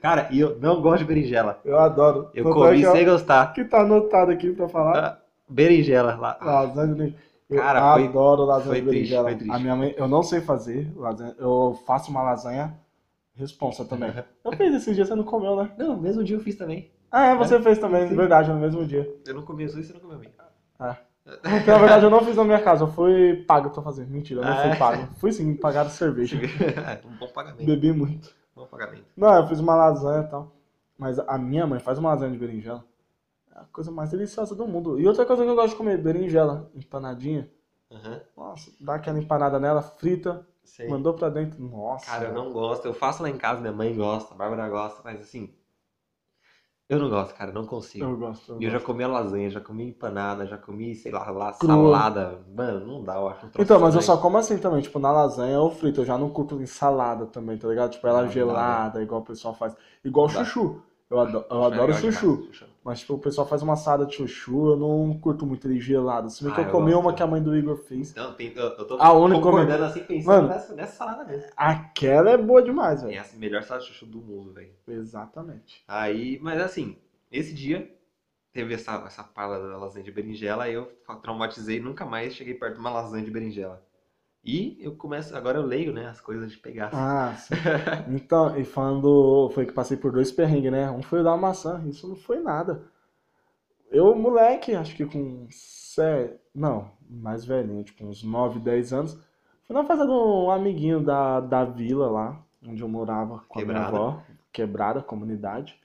Cara, e eu não gosto de berinjela. Eu adoro. Eu Tanto é comi ó, sem gostar. que tá anotado aqui pra falar. Ah, Berinjela lá. Lasanha de berinjela. Eu Cara, foi- adoro lasanha foi de triste, berinjela. foi triste. A minha mãe, eu não sei fazer lasanha. Eu faço uma lasanha responsa também. Eu fiz esses dias, você não comeu, né? Não, no mesmo dia eu fiz também. Ah, é, você fez também, Sim. verdade, no mesmo dia. Eu não comi isso e você não comeu bem. Porque na verdade eu não fiz na minha casa, eu fui pago pra fazer. Mentira, eu não Ah, fui é? pago. Fui sim, me pagaram cerveja. um bom pagamento. Bebi muito. Bom pagamento. Não, eu fiz uma lasanha e tal. Mas a minha mãe faz uma lasanha de berinjela. É a coisa mais deliciosa do mundo. E outra coisa que eu gosto de comer, berinjela empanadinha. Aham. Nossa, dá aquela empanada nela, frita, Sei. mandou pra dentro. Nossa. Cara, eu não gosto. Eu faço lá em casa, minha mãe gosta, a Bárbara gosta, mas assim. Eu não gosto, cara, não consigo. Eu gosto. Eu E eu já comi a lasanha, já comi empanada, já comi, sei lá, lá salada. Mano, não dá, eu acho um Então, mas eu só como assim também, tipo, na lasanha ou frita. Eu já não curto em salada também, tá ligado? Tipo, ela Não, não dá, gelada, igual o pessoal faz. Igual Não dá. chuchu. Eu adoro, eu É adoro chuchu. chuchu. Mas, tipo, o pessoal faz uma salada de chuchu, eu não curto muito ele gelado. Se bem que Ah, eu eu comi gosto. uma que a mãe do Igor fez. Então, tem, eu, eu tô A única concordando assim, pensando Mano. nessa, nessa salada mesmo. Aquela é boa demais, É velho. a melhor salada de chuchu do mundo, velho. Exatamente. Aí, mas assim, esse dia teve essa, essa pala da lasanha de berinjela, aí eu traumatizei e nunca mais cheguei perto de uma lasanha de berinjela. E eu começo, agora eu leio, né, as coisas de pegar. Ah, sim. Então, e falando, foi que passei por dois perrengues, né? Um foi o da maçã, isso não foi nada. Eu, moleque, acho que com sete, não, mais velhinho, tipo uns 9, 10 anos, fui na festa de um amiguinho da, da vila lá, onde eu morava com a minha avó, quebrada, comunidade.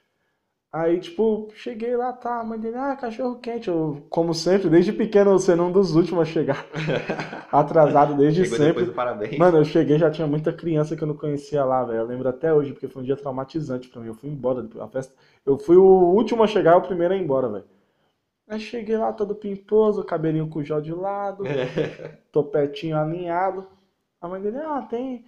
Aí, tipo, cheguei lá, tá, a mãe dele, ah, cachorro quente. Eu, como sempre, desde pequeno, eu sendo um dos últimos a chegar. Atrasado desde Chegou sempre. depois parabéns. Mano, eu cheguei já tinha muita criança que eu não conhecia lá, velho. Eu lembro até hoje, porque foi um dia traumatizante pra mim. Eu fui embora a festa. Eu fui o último a chegar, o primeiro a ir embora, velho. Aí cheguei lá todo pimposo, cabelinho com o de lado, topetinho alinhado. A mãe dele, ah, tem,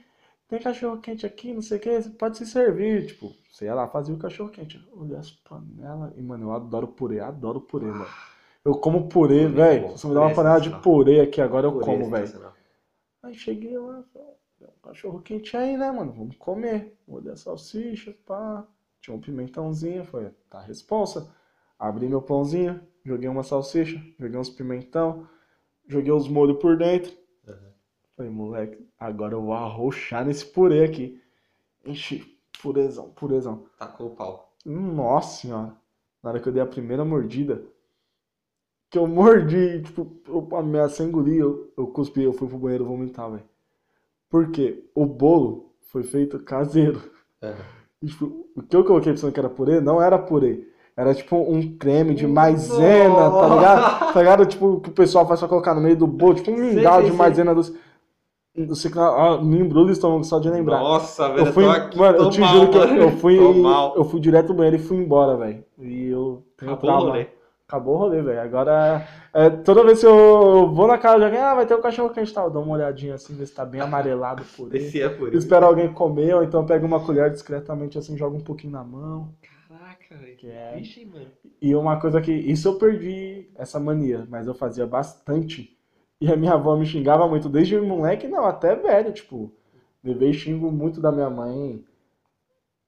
tem cachorro quente aqui, não sei o que, pode se servir. Tipo, você ia lá fazer o cachorro quente. Olhei as panelas e, mano, eu adoro purê, adoro purê, mano. Eu como purê, Purê é velho. Se você me dá uma é panela de purê aqui agora, eu Purê, como, velho. Aí cheguei lá, "Ó, cachorro quente aí, né, mano? Vamos comer. Olhei a salsicha, pá. Tinha um pimentãozinho, falei, tá responsa. Abri meu pãozinho, joguei uma salsicha, joguei uns pimentão, joguei os molhos por dentro. Uhum. Falei, moleque, agora eu vou arrochar nesse purê aqui. Enchi, purezão, purezão. Tacou o pau. Nossa senhora. Na hora que eu dei a primeira mordida, que eu mordi, tipo, eu ameacei engolir, eu, eu cuspi, eu fui pro banheiro vomitar, velho. Por quê? O bolo foi feito caseiro. Uhum. E, tipo, o que eu coloquei pensando que era purê, não era purê. Era tipo um creme de maisena, tá ligado? Tá ligado? Tipo, que o pessoal faz pra colocar no meio do bolo, tipo um mingau de maisena doce. Você, ah, me embrulha o estômago só de lembrar. Nossa, velho, Eu fui, eu tô aqui, mano, eu te mal, juro que eu, eu fui, eu fui direto do banheiro e fui embora, velho. E eu tenho Acabou o rolê. Acabou o rolê, velho. Agora, é, toda vez que eu vou na casa de alguém, ah, vai ter o cachorro quente e tal. Eu dou uma olhadinha assim, ver se tá bem amarelado por ele. Esse é por isso. Espero alguém comer, ou então pego uma colher discretamente assim, joga um pouquinho na mão. Caraca, velho. Que é- Vixe, mano. E uma coisa que, isso eu perdi essa mania, mas eu fazia bastante. E a minha avó me xingava muito, desde moleque, não, até velho, tipo, levei xingo muito da minha mãe.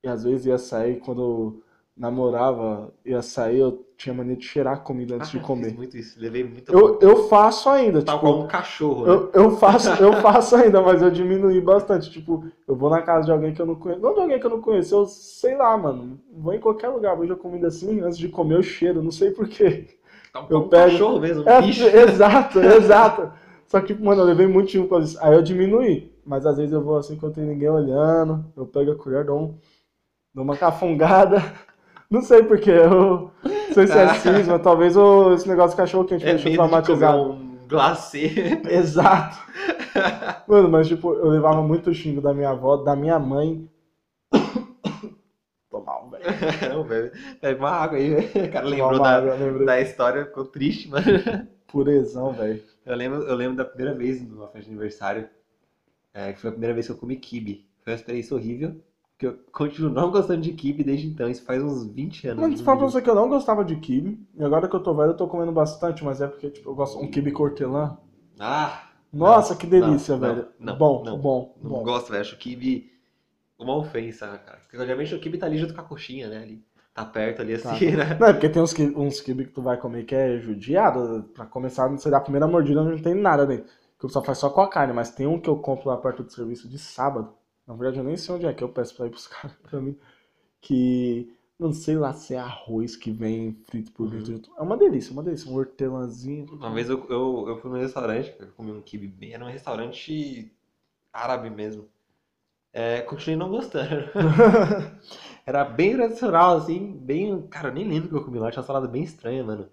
E às vezes ia sair, quando eu namorava, ia sair, eu tinha mania de cheirar a comida antes Ah, de eu comer. Fiz muito isso. Levei muita Eu, eu faço ainda, Tal tipo, como um cachorro, né? eu, eu faço, eu faço ainda, mas eu diminui bastante. Tipo, eu vou na casa de alguém que eu não conheço. Não de alguém que eu não conheço, eu sei lá, mano. Vou em qualquer lugar, vejo a comida assim, antes de comer eu cheiro, não sei porquê. Tal eu como um pego- cachorro mesmo, um É, bicho. exato, exato. Só que, mano, eu levei muito tempo pra isso. Aí eu diminuí. Mas às vezes eu vou assim quando tem ninguém olhando, eu pego a colher, dou, um, dou uma cafungada. Não sei porquê, eu não sei se é cisma, talvez o- esse negócio de cachorro quente me É deixou medo de traumatizado. um glacê. Exato. Mano, mas tipo, eu levava muito xingo da minha avó, da minha mãe. Não, bebe, bebe uma água aí, velho. O cara lembrou da, lembrei. da história, ficou triste, mano. Purezão, velho. Eu lembro, eu lembro da primeira vez numa festa de aniversário, é, que foi a primeira vez que eu comi kibe. Foi uma experiência horrível, que eu continuo não gostando de kibe desde então, isso faz uns 20 anos. Te falar pra você que eu não gostava de kibe. E agora que eu tô velho, eu tô comendo bastante, mas é porque, tipo, eu gosto um kibe cortelã. Ah, Nossa, que delícia, não, velho. não, bom, não. bom, não bom. gosto, velho. Acho kibe uma ofensa, cara. Porque geralmente o kibe tá ali junto com a coxinha, né? Ali. Tá perto ali Tá. assim, né? Não, é porque tem uns, uns quibe que tu vai comer que é judiado. Pra começar, você dá a primeira mordida, não tem nada dentro. Que o pessoal faz só com a carne, mas tem um que eu compro lá perto do serviço de sábado. Na verdade, eu nem sei onde é que eu peço pra ir buscar pra mim. Que não sei lá se é arroz que vem frito por dentro. É uma delícia, uma delícia. Um hortelãzinho. Uma vez eu, eu, eu fui num restaurante, eu comi um kibe bem, era um restaurante árabe mesmo. É, continuei não gostando. Era bem tradicional, assim, bem. Cara, eu nem lembro o que eu comi lá, tinha uma salada bem estranha, mano.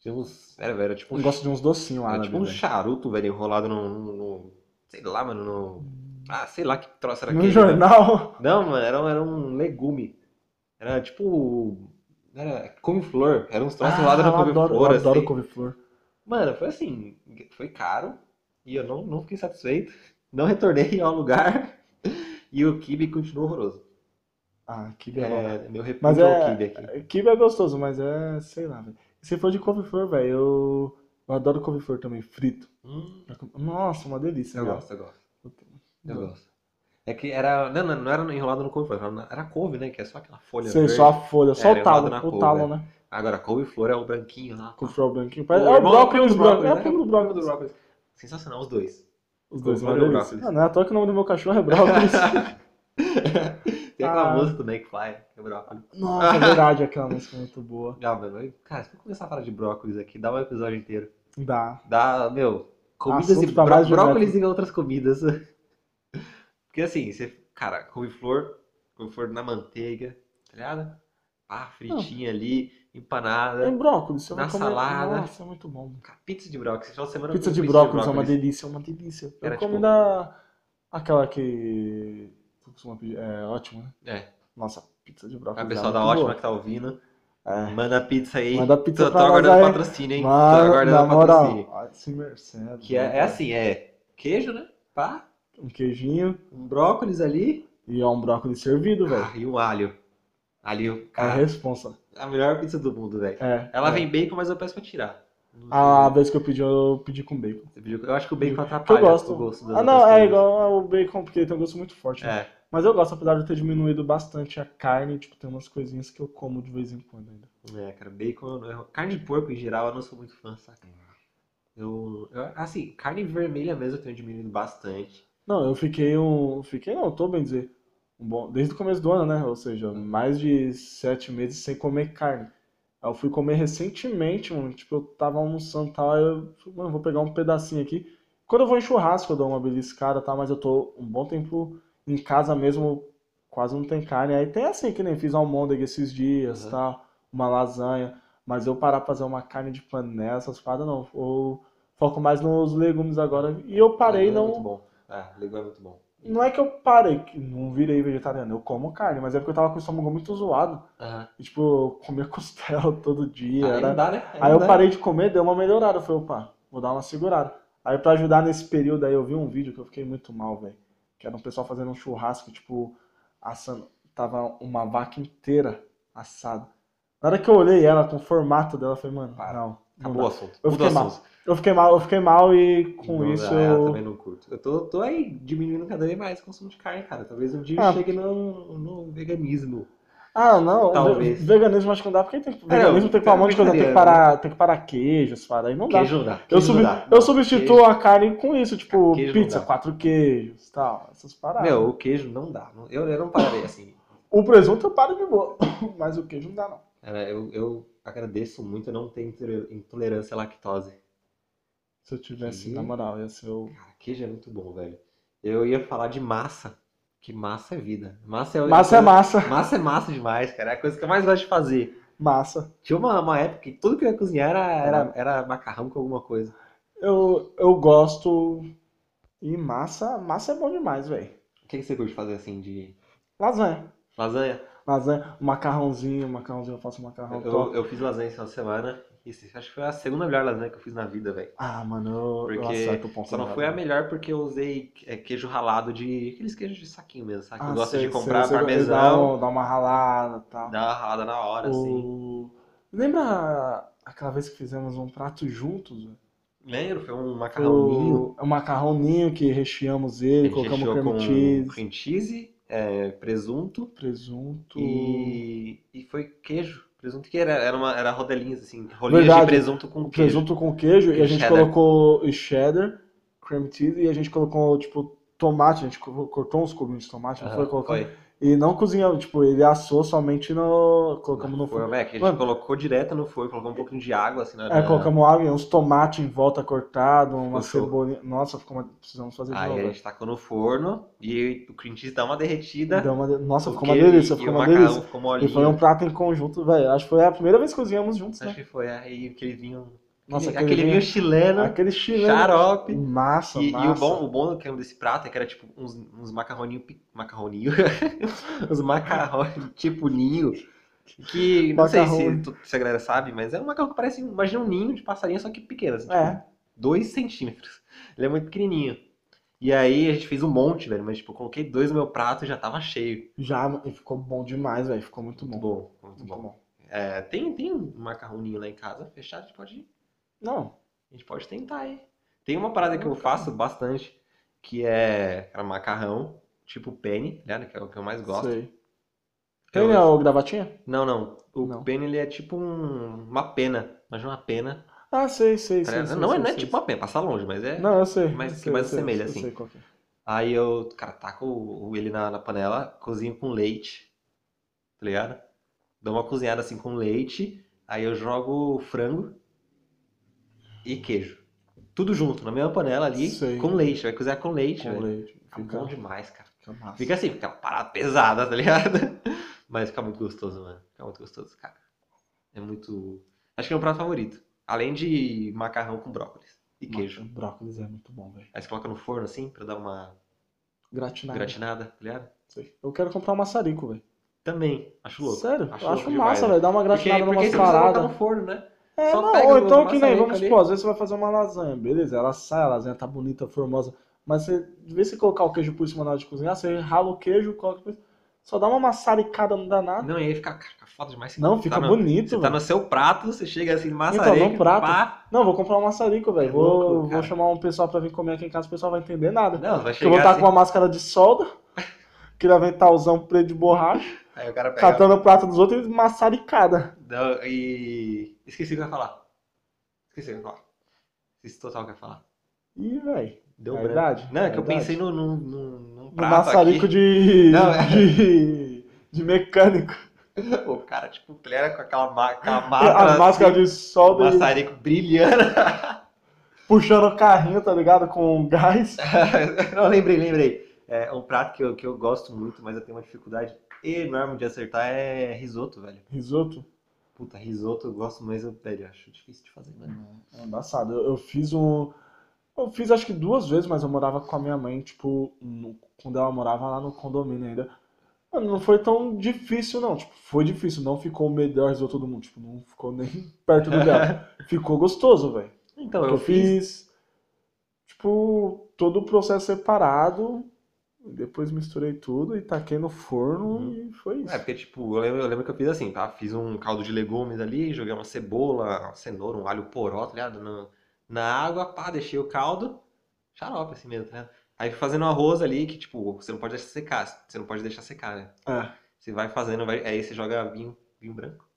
Tinha uns. Era, velho, era tipo um, Eu gosto de uns docinhos era lá, tipo um charuto, velho, enrolado no, no- no- Sei lá, mano, no. Ah, sei lá que troço era No aquele. jornal. Não, mano, era, um- era um legume. Era tipo. Era couve-flor. Era uns troços Ah, eu adoro, couve-flor, eu adoro assim. couve-flor. Mano, foi assim, foi caro e eu não, não fiquei satisfeito. Não retornei ao lugar e o kibe continuou horroroso. Ah, quibe é. É, meu Mas repúdio ao é. kibe aqui. Kibe é gostoso, mas é. sei lá, velho. Se for de couve-flor, velho, eu. Eu adoro couve-flor também, frito. Hum, Nossa, uma delícia, eu velho. gosto, eu gosto. Eu gosto. É que era. Não, não, não era enrolado no couve-flor, era, era couve, né? Que é só aquela folha Sei, verde. só a folha, só É, o talo, o couve, talo, é. né? Agora, couve-flor é o branquinho lá. Couve-flor branquinho. O É o brócolis do branco. É o né? primo do Primo brócolis. brócolis. Sensacional, os dois. Os dois, uma Couve-flor o delícia. brócolis. Ah, não é à toa que o nome do meu cachorro é brócolis. Tem aquela Ah. música do McFly, que é brócolis. Nossa, é verdade, aquela música é muito boa. Mano, aí- cara, se eu começar a falar de brócolis aqui, dá um episódio inteiro. Dá. Dá, meu, comidas Assunto e bró- brócolis e outras comidas. Porque assim, você, cara, couve-flor, couve-flor na manteiga, tá ligado? Pá, fritinha ali, empanada. Tem brócolis, você Na vai comer. salada. Nossa, é muito bom. Pizza de brócolis. Final de semana Pizza de brócolis é uma brócolis. delícia, é uma delícia. Eu Era comi tipo- da. Aquela que. É ótimo, né? É, Nossa, pizza de a brócolis. pessoa é da muito Ótima boa. que tá ouvindo, É. manda pizza aí. Manda pizza tô, tô pra nós aguardando aí. patrocínio, hein? tô Mano, aguardando moral, patrocínio. ó. Que é, é assim, é queijo, né? Pá, Um queijinho um brócolis ali e é um brócolis servido, velho. ah, e um alho. Alho, É a cara, responsa. a melhor pizza do mundo, velho. É. Ela é. vem bacon, mas eu peço pra tirar. A vez que eu pedi, eu pedi com bacon. Pediu- Eu acho que o bacon Porque eu atrapalha gosto. o gosto das Ah, não, é igual ao bacon, porque tem um gosto muito forte. né? É, Mas eu gosto, apesar de ter diminuído bastante a carne, tipo, tem umas coisinhas que eu como de vez em quando ainda. é, cara, bacon. eu- Carne de porco em geral eu não sou muito fã, saca? Eu, eu- assim, carne vermelha mesmo eu tenho diminuído bastante. Não, eu fiquei um. Fiquei, não, tô bem dizer. Um bom, desde o começo do ano, né? Ou seja, mais de sete meses sem comer carne. Aí eu fui comer recentemente, mano. Tipo, eu tava almoçando e tal. Aí eu falei, mano, vou pegar um pedacinho aqui. Quando eu vou em churrasco, eu dou uma beliscada, tá? Mas eu tô um bom tempo em casa mesmo, quase não tem carne. Aí tem assim, que nem fiz almôndega esses dias, Uhum. tal, uma lasanha. Mas eu parar pra fazer uma carne de panela, essas paradas, não. Eu foco mais nos legumes agora. E eu parei, Legume É não. muito bom. É, legume é muito bom. Não é que eu parei, que não virei vegetariano, eu como carne, mas é porque eu tava com o estômago muito zoado. Aham. E, tipo, eu comia costela todo dia. Aí era- dá, né? Aí não eu dá. parei de comer, deu uma melhorada. Eu falei, opa, vou dar uma segurada. Aí pra ajudar nesse período aí, eu vi um vídeo que eu fiquei muito mal, velho. Que era um pessoal fazendo um churrasco, tipo, assando. Tava uma vaca inteira assada. Na hora que eu olhei ela com o formato dela, eu falei, mano, Para. não. Acabou o assunto. Eu fiquei mal. Eu fiquei mal, eu fiquei mal e com Não isso eu eu. também não curto. Eu tô, tô aí diminuindo cada vez mais o consumo de carne, cara. Talvez um dia eu Ah. chegue no, no veganismo. Ah, não, Talvez. ve- veganismo acho que não dá, porque tem, É, veganismo não, tem que parar um monte de coisa, tem que parar, tem que parar aí não dá. Queijo não dá. Eu, Queijo sub- não dá. eu substituo queijo- a carne com isso, tipo, Queijo pizza, quatro queijos, tal, essas paradas. Meu, o queijo não dá. Eu, eu não parei assim. O presunto eu paro de boa, mas o queijo não dá não. Cara, eu, eu agradeço muito não ter intole- intolerância à lactose. Se eu tivesse, Ih. na moral, ia ser o... Cara, queijo é muito bom, velho. Eu ia falar de massa. Que massa é vida. Massa é, Massa é massa, Massa é massa demais, cara. É a coisa que eu mais gosto de fazer. massa. Tinha uma, uma época que tudo que eu ia cozinhar era, era, era macarrão com alguma coisa. Eu, eu gosto... E massa, massa é bom demais, velho. O que, que você curte fazer assim de Lasanha. lasanha? Lasanha, um macarrãozinho, macarrãozinho, eu faço um macarrão Eu, top. eu fiz lasanha de semana. Esse- acho que foi a segunda melhor lasanha que eu fiz na vida, velho. Ah, mano, eu, eu Porque acerto o pão Só não foi a melhor porque eu usei é, queijo ralado de. aqueles queijos de saquinho mesmo, sabe? Que eu Ah, gosto sei, de comprar sei, Dá, parmesão, um- dá uma ralada e tal. dar uma ralada na hora, assim. O... Lembra aquela vez que fizemos um prato juntos? velho? Lembro, foi um macarrão ninho. É um macarrão ninho que recheamos ele, colocamos com cheese. cream cheese, é, presunto Presunto. e, e foi queijo. Presunto que era, era, uma, era rodelinhas, assim, rolinhas Verdade. de presunto com queijo. Presunto com queijo. E a E gente cheddar. colocou cheddar, cream cheese. E a gente colocou, tipo, tomate. A gente co- cortou uns cubinhos de tomate. Não Aham, foi? Colocando. foi. E não cozinhamos. Tipo, ele assou somente no... Colocamos no forno. Mac, a gente Mano. colocou direto no forno, colocou um pouquinho de água, assim, na, É, colocamos água e uns tomates em volta cortado, uma cebolinha. Nossa, ficou uma... precisamos fazer de Aí novo. a velho. gente tacou no forno e o cream cheese dá uma derretida. Uma de- Nossa, ficou uma delícia, ficou uma delícia. ficou E foi um prato em conjunto, velho. Acho que foi a primeira vez que cozinhamos juntos, Acho né? que foi aí aquele vinho. Nossa, aquele, aquele vinho- vinho chileno, Aquele chileno. xarope. Massa, E, e massa. o bom, o bom que era desse prato é que era tipo uns, uns macarroninho, pe- macarroninho, uns macarrões tipo ninho, que não sei se, se a galera sabe, mas é um macarrão que parece, imagina um ninho de passarinho, só que pequeno, assim, É. tipo, 2 centímetros. Ele é muito pequenininho. E aí a gente fez um monte, velho, mas tipo, eu coloquei dois no meu prato e já tava cheio. Já, e ficou bom demais, velho. Ficou muito Muito bom. bom, muito Muito bom. bom. É, tem, tem um macarroninho lá em casa fechado, a gente pode Não, A gente pode tentar aí. Tem uma parada que eu faço bastante, que é macarrão, tipo penne, né? Que é o que eu mais gosto. sei. Tem né, o gravatinha? Não, não. O Não. penne ele é tipo um- uma pena. Imagina uma pena. Ah, sei, sei, tá sei. sei, não, é- sei, não é sei, tipo uma pena, passa longe, mas é. sei. Não, eu sei. Mas eu que sei, mais sei, assemelha, assim. sei é. Aí eu, cara, taco ele na, na panela, cozinho com leite, tá ligado? Dou uma cozinhada assim com leite, aí eu jogo frango e queijo. Tudo junto, na mesma panela ali, Sei. com leite. Vai cozinhar com leite, Com velho. leite. Fica bom demais, cara. fica massa. Fica assim, fica uma parada pesada, tá ligado? Mas fica muito gostoso, mano. Fica muito gostoso, cara. É muito. Acho que é meu prato favorito. Além de macarrão com brócolis e queijo. Mano, Brócolis é muito bom, velho. Aí você coloca no forno assim, pra dar uma Gratinado. gratinada, tá ligado? Sei. Eu quero comprar um maçarico, velho. Também, acho louco. Sério? Acho eu acho massa, velho. Dá uma Porque, gratinada porque numa você precisa colocar parada. no forno, né? É, Só não, ou então que nem, maçarico vamos ali. supor, às vezes você vai fazer uma lasanha, beleza, ela sai, a lasanha tá bonita, formosa, mas você, de vez em colocar o queijo por cima na hora de cozinhar, você rala o queijo, coloca só dá uma maçaricada, não dá nada. Não, e aí fica, fica foda demais. Não, tá fica no- bonito, Você tá no seu prato, você chega assim, Então, maçareca, no prato. pá. Não, vou comprar um maçarico, velho. É Vou, louco, vou chamar um pessoal pra vir comer aqui em casa, o pessoal vai entender nada. Não, vai Porque eu vou chegar estar assim, com uma máscara de solda, aquele aventalzão preto de borracha, aí o cara pega... catando o prato dos outros e maçaricada. Não, e... Esqueci o que eu ia falar. Esqueci o que eu ia falar. Esqueci total o que eu ia falar. Ih, velho. Deu É verdade, Não, é que eu verdade. pensei no, num, num, num Um prato maçarico aqui. de, Não, é. de. de mecânico. O cara, tipo, ele era com aquela, ma- aquela A máscara, máscara assim, de solda e maçarico brilhando. puxando o carrinho, tá ligado? Com gás. Não, lembrei, lembrei. É um prato que eu, que eu gosto muito, mas eu tenho uma dificuldade enorme de acertar é risoto, velho. Risoto. Puta, risoto eu gosto, mas eu, velho, eu acho difícil de fazer, mano. É embaçado. Eu, eu fiz um. Eu fiz acho que duas vezes, mas eu morava com a minha mãe, tipo, no- quando ela morava lá no condomínio ainda. Mano, não foi tão difícil, não. Tipo, foi difícil, não ficou o melhor risoto do mundo. Tipo, não ficou nem perto do dela. Ficou gostoso, velho. Então, Eu, eu fiz. fiz, tipo, todo o processo separado, depois misturei tudo e taquei no forno Uhum. e foi isso. É, porque, tipo, eu lembro, eu lembro que eu fiz assim, tá? Fiz um caldo de legumes ali, joguei uma cebola, uma cenoura, um alho poró, tá ligado? Na, na água, pá, deixei o caldo, xarope assim mesmo, tá ligado? Aí fui fazendo arroz ali, que, tipo, você não pode deixar secar, você não pode deixar secar, né? É. Você vai fazendo, vai, aí você joga vinho, vinho branco.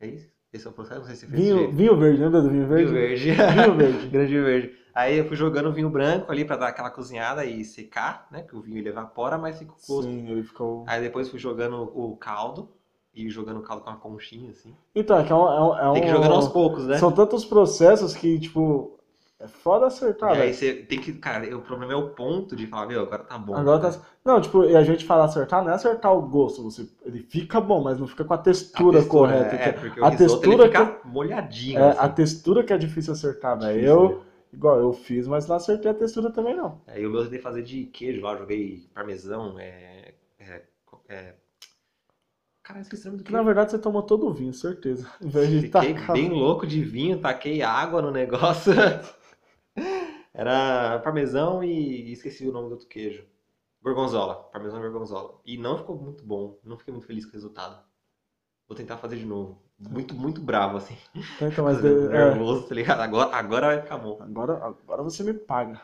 É isso? Esse é o processo? Não sei se você fez Vinho, vinho verde, lembra do vinho verde? Vinho verde. Vinho verde. Grande verde. Aí eu fui jogando vinho branco ali pra dar aquela cozinhada e secar, né? Que o vinho ele evapora, mas fica o gosto. Sim, ele ficou. Aí depois fui jogando o caldo e jogando o caldo com uma conchinha, assim. Então, é que é um. É um, é Tem que jogando aos poucos, né? São tantos processos que, tipo, é foda acertar, e aí você tem que. Cara, o problema é o ponto de falar, meu, agora tá bom. Agora tá. Não, tipo, e a gente fala acertar, não é acertar o gosto. Você, ele fica bom, mas não fica com a A textura, textura, correta. É, que é- porque o a risoto ele textura fica molhadinho. é, assim. a textura que é difícil acertar, velho. Difícil, Eu, né? Igual, eu fiz, mas não acertei a textura também, não. Meu eu tentei fazer de queijo lá, joguei parmesão, é. é, é... Cara, esqueci o nome do Que na verdade você tomou todo o vinho, certeza. Em vez de Fiquei tacar. bem louco de vinho, taquei água no negócio. Era parmesão e esqueci o nome do outro queijo. Gorgonzola, parmesão e gorgonzola. E não ficou muito bom, não fiquei muito feliz com o resultado. Vou tentar fazer de novo. Muito, muito bravo, assim. Então, mas, Fazendo é, nervoso, tá ligado? Agora, agora vai ficar bom. agora, agora você me paga.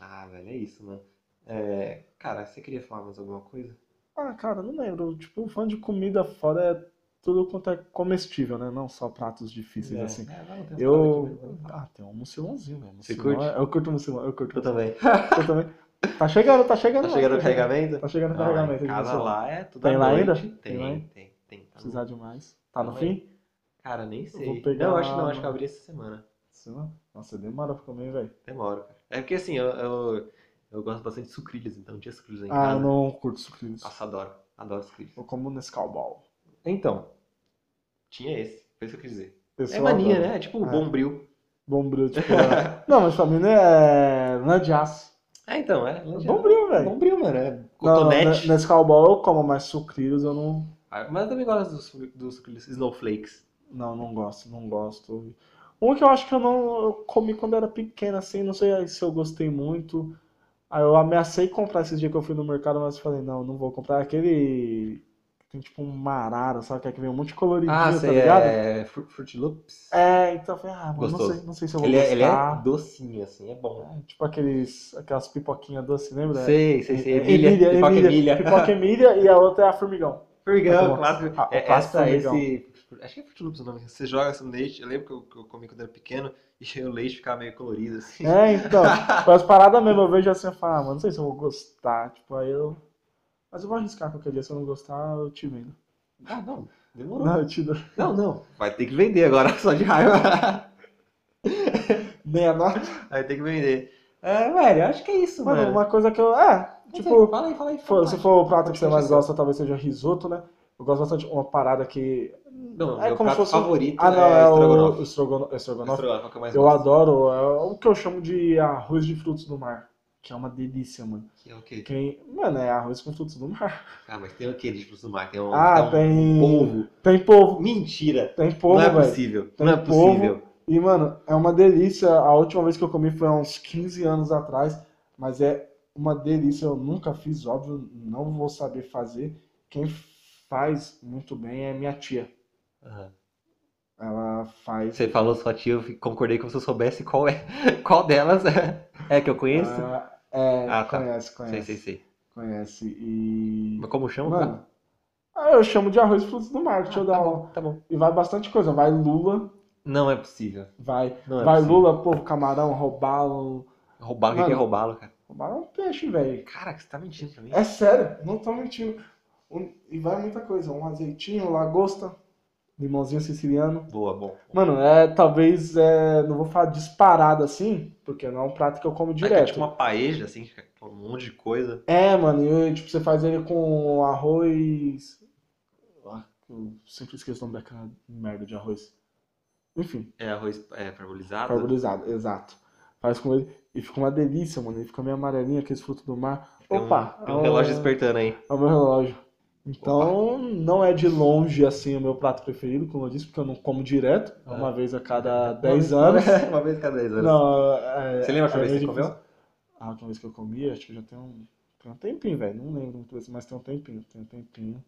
Ah, velho, é isso, mano. É, cara, você queria falar mais alguma coisa? Ah, cara, não lembro. Tipo, fã de comida fora é tudo quanto é comestível, né? Não só pratos difíceis É, assim. é, umas Eu. Ah, tem um mucilãozinho, velho. Você curte? é- Eu curto mucilão, eu curto. Eu também. Eu também. Tá chegando, tá chegando. Tá chegando o carregamento? Tá chegando o Não, carregamento. De casa lá é tudo Tem lá ainda? Tem, Tem tem, Precisar demais. Tá no fim? Cara, nem Eu sei. vou pegar Não, acho que não, acho que eu abri essa semana. Não? Nossa, demora pra comer, velho. Demora, cara. É porque assim, eu, eu, eu gosto bastante de sucrilhos, então tinha sucrilhos em Ah, casa. eu não curto sucrilhos. Nossa, adoro. Adoro sucrilhos. Eu como nesse cowball. Então, tinha esse. Foi isso que eu quis dizer. É eu mania, né? É tipo o É. bombril. Bombril, tipo. é- não, mas pra mim não é lã de aço. É, então, é. É bombril, velho. Bombril, mano. É Não, cotonete. ne- nesse cowball eu como, mas sucrilhos eu não. Ah, Mas eu também gosto dos, dos snowflakes. Não, não gosto, não gosto. Um que eu acho que eu não eu comi quando era pequeno, assim, não sei se eu gostei muito. Aí eu ameacei comprar esses dias que eu fui no mercado, mas falei, não, não vou comprar aquele. Tem tipo um marara, sabe? Que é que vem um monte de coloridinho, Ah, tá sei, ligado? é Fru- Fruit Loops. É, então eu falei, ah, mano, não sei, não sei se eu vou Ele é, ele é gostar. docinho, assim, é bom. É, tipo aqueles, aquelas pipoquinhas doces, lembra? Sei, sei, sei. É, Emília, pipoca Emília. Pipoca Emília e a outra é a formigão. Formigão, clássico. ah, É, clássico essa, esse. Acho que é Fruit Loops o nome. Você joga isso no leite. Eu lembro que eu, que eu comi quando era pequeno e o leite ficava meio colorido, assim. É, então, as paradas mesmo, eu vejo assim, eu falo, ah, mano, não sei se eu vou gostar, tipo, aí eu... Mas eu vou arriscar qualquer dia, se eu não gostar, eu te vendo. Ah, não. Demorou. Não, eu te dou. Não, não. Vai ter que vender agora, só de raiva. Meia nota. Vai ter que vender. É, velho, acho que é isso, Mano, mano. uma coisa que eu... É, tipo, fala aí, fala aí. for- fala se for o prato que você mais gosta, talvez seja risoto, né? Eu gosto bastante de uma parada que... Não, é meu como se prato fosse favorito Ah, não, é é o estrogonofe. estrogonofe. Estrogonofe é o que eu mais Eu gosto. adoro, é o que eu chamo de arroz de frutos do mar. Que é uma delícia, mano. Que é o quê? Quem... Mano, é arroz com frutos do mar. Ah, mas tem o quê de frutos do mar? Tem um, Ah, tem um tem... polvo. Tem polvo. Mentira. Tem polvo, não é velho. possível. Tem não é polvo. E, mano, é uma delícia. A última vez que eu comi foi há uns 15 anos atrás, mas é uma delícia. Eu nunca fiz, óbvio, não vou saber fazer. Quem faz muito bem é minha tia. Aham. Ela faz. Você falou sua tia, eu concordei que você soubesse qual é. Qual delas é, é que eu conheço? Ah, é, Ah, tá. conhece, sei, conhece. sei, sei. Conhece. E. Mas como chama? Mano, ah, eu chamo de arroz e frutos do mar. Deixa eu tá dar bom, uma. tá bom. E vai bastante coisa. Vai lula, Não é possível. vai. Não é vai possível. lula, pô, camarão, robalo. Roubar, o que que é roubá-lo, cara? Robalo é um peixe, velho. Cara, você tá mentindo pra mim. É sério, não tô mentindo. Um- e vai muita coisa. Um azeitinho, lagosta, limãozinho siciliano. Boa, bom. Mano, é talvez, é, não vou falar disparado assim, porque não é um prato que eu como É é direto. tipo uma paeja, assim, com um monte de coisa. É, mano, e tipo, você faz ele com arroz. Ah, Eu sempre esqueço o nome daquela merda de arroz. Enfim, É arroz é, parbolizado. parbolizado, exato. Faz com ele e fica uma delícia, mano. Ele fica meio amarelinho, aqueles frutos do mar. Tem um- Opa! Tem um é relógio despertando aí. É o meu relógio. Então, não é de longe assim o meu prato preferido, como eu disse, porque eu não como direto, é uma Ah. vez a cada 10 anos. uma vez a cada 10 anos. Não, é, Você lembra a última vez que você comeu? A última vez que eu comi, acho que já tem um, tem um tempinho, velho. Não lembro muito mas tem um tempinho, tem um tempinho.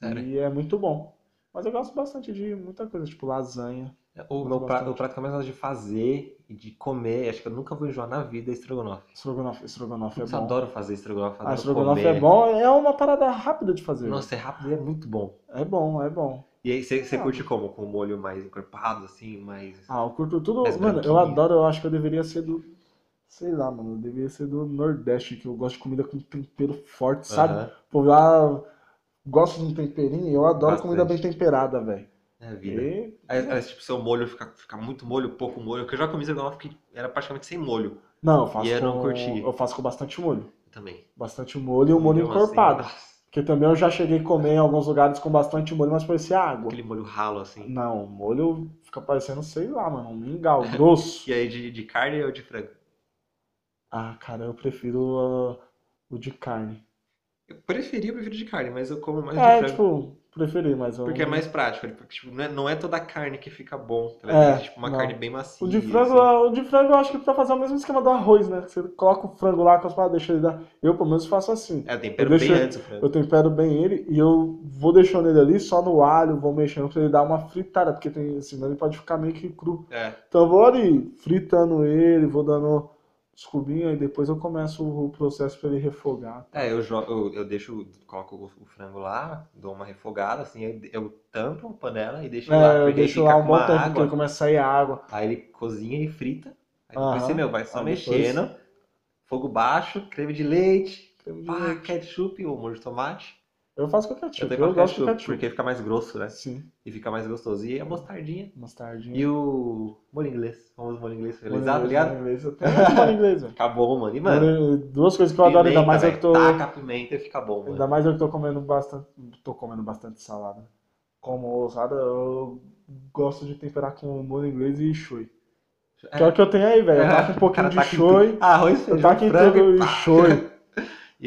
Sério? E é muito bom. Mas eu gosto bastante de muita coisa, tipo lasanha. O, Gosto meu prato, o prato que eu mais gosto de fazer e de comer, acho que eu nunca vou enjoar na vida, é estrogonofe. Estrogonofe, estrogonofe é Putz, eu bom. adoro fazer estrogonofe, Ah, adoro estrogonofe comer. é bom, é uma parada rápida de fazer. Nossa, é rápido e é muito bom. É bom, é bom. E aí, você você Ah. curte como? Com o molho mais encorpado, assim, mais... Ah, eu curto tudo. Mano, eu adoro, eu acho que eu deveria ser do. Sei lá, mano, eu deveria ser do Nordeste, que eu gosto de comida com tempero forte, sabe? Pô, lá gosto de um temperinho e eu adoro Bastante. comida bem temperada, velho. É a vida. E Aí, aí, tipo, seu molho fica, fica muito molho, pouco molho. Porque eu já comi estrogonofe que era praticamente sem molho Não, eu faço E não com... curti. Eu faço com bastante molho. também. Bastante molho e um molho assim, encorpado. nossa, Porque também eu já cheguei a comer em alguns lugares com bastante molho, mas parecia água. aquele molho ralo, assim. Não, o molho fica parecendo, sei lá, mano, um mingau grosso. E aí, de, de carne ou de frango? Ah, cara, eu prefiro ah, o de carne. Eu preferia, eu prefiro de carne, mas eu como mais É, de frango. tipo, preferi, mas eu Porque é mais prático. Porque, tipo, não é, não é toda a carne que fica bom. Tá É? Tem, tipo, uma não. carne bem macia. O de frango, assim. o de frango eu acho que pra fazer o mesmo esquema do arroz, né? Você coloca o frango lá com as paradas, deixa ele dar. Eu, pelo menos, faço assim. É, tempero Eu bem deixo- antes o frango. Eu tempero bem ele e eu vou deixando ele ali só no alho, vou mexendo pra ele dar uma fritada, porque tem, senão ele pode ficar meio que cru. É, Então eu vou ali fritando ele, vou dando os cubinhos e depois eu começo o processo pra ele refogar. É, eu, eu, eu deixo, coloco o, o frango lá, dou uma refogada, assim, aí eu tampo a panela e deixo lá, É, eu porque aí deixo lá um bom tempo porque água. começa a sair água. Aí ele cozinha e frita. Aí depois você, Aham. meu, vai só depois- mexendo, fogo baixo, creme de leite, Creme de pá, leite. ketchup ou molho de tomate. Eu faço com Eu ketchup, também eu coloco gosto de ketchup, ketchup. porque fica mais grosso, né? Sim, E fica mais gostoso. E a mostardinha. mostardinha. E o molho inglês. Vamos molho inglês tá inglês, ligado? molho inglês. Eu tenho molho inglês, velho. Fica bom, mano. E, mano, Duas coisas que eu adoro, ainda pimenta, mais eu que tô. Taca pimenta e fica bom, mano. Ainda mais eu que tô comendo bastante. Tô comendo bastante salada. Como ousada, eu gosto de temperar com molho inglês e shoyu. É. Que é o que eu tenho aí, velho. Eu taco um pouquinho de shoyu. tudo. Arroz, Eu feijão, taco em tudo e shoyu.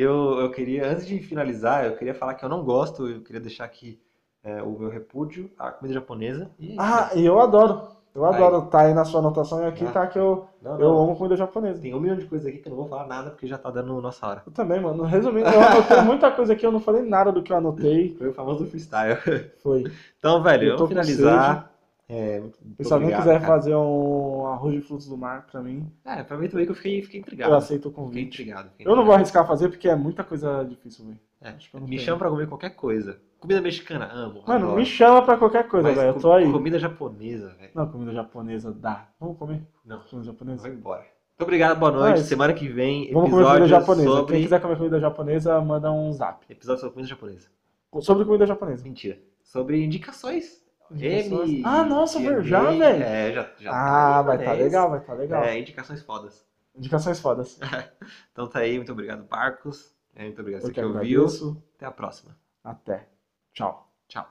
Eu, eu queria, antes de finalizar, eu queria falar que eu não gosto, eu queria deixar aqui é, o meu repúdio à comida japonesa. E Ah, e eu adoro. Eu Aí. adoro. Tá aí na sua anotação e aqui Ah. tá que eu, não, eu não. amo comida japonesa. Tem um milhão de coisas aqui que eu não vou falar nada porque já tá dando nossa hora. Eu também, mano. Resumindo, eu anotei muita coisa aqui, eu não falei nada do que eu anotei. Foi o famoso freestyle. Foi. Então, velho, Eu vamos com finalizar. É, muito se alguém quiser cara. fazer um arroz de frutos do mar pra mim, É, pra mim também que eu fiquei, fiquei intrigado. eu aceito o Fiquei convite. intrigado. fiquei Eu não vou intrigado. arriscar fazer porque é muita coisa difícil, velho. É, me tenho. chama pra comer qualquer coisa. Comida mexicana, amo. Mano, adoro. me chama pra qualquer coisa, velho. Eu tô aí. Comida japonesa, velho. Não, comida japonesa dá. Vamos comer? Não. Comida japonesa? Vai embora. Muito obrigado, boa noite. Ah, isso. Semana que vem, Vamos comer comida episódio japonesa. sobre... Quem quiser comer comida japonesa, manda um zap. Episódio sobre comida japonesa. Sobre comida japonesa. Mentira. Sobre indicações. M. Ah, nossa, Q&A. já, velho? É, já, já Ah, tá vai estar japonês. legal, vai estar legal. É, indicações fodas. Indicações fodas. Então tá aí, muito obrigado, Barcos. É, muito obrigado você que ouviu. Até a próxima. Até. Tchau. Tchau.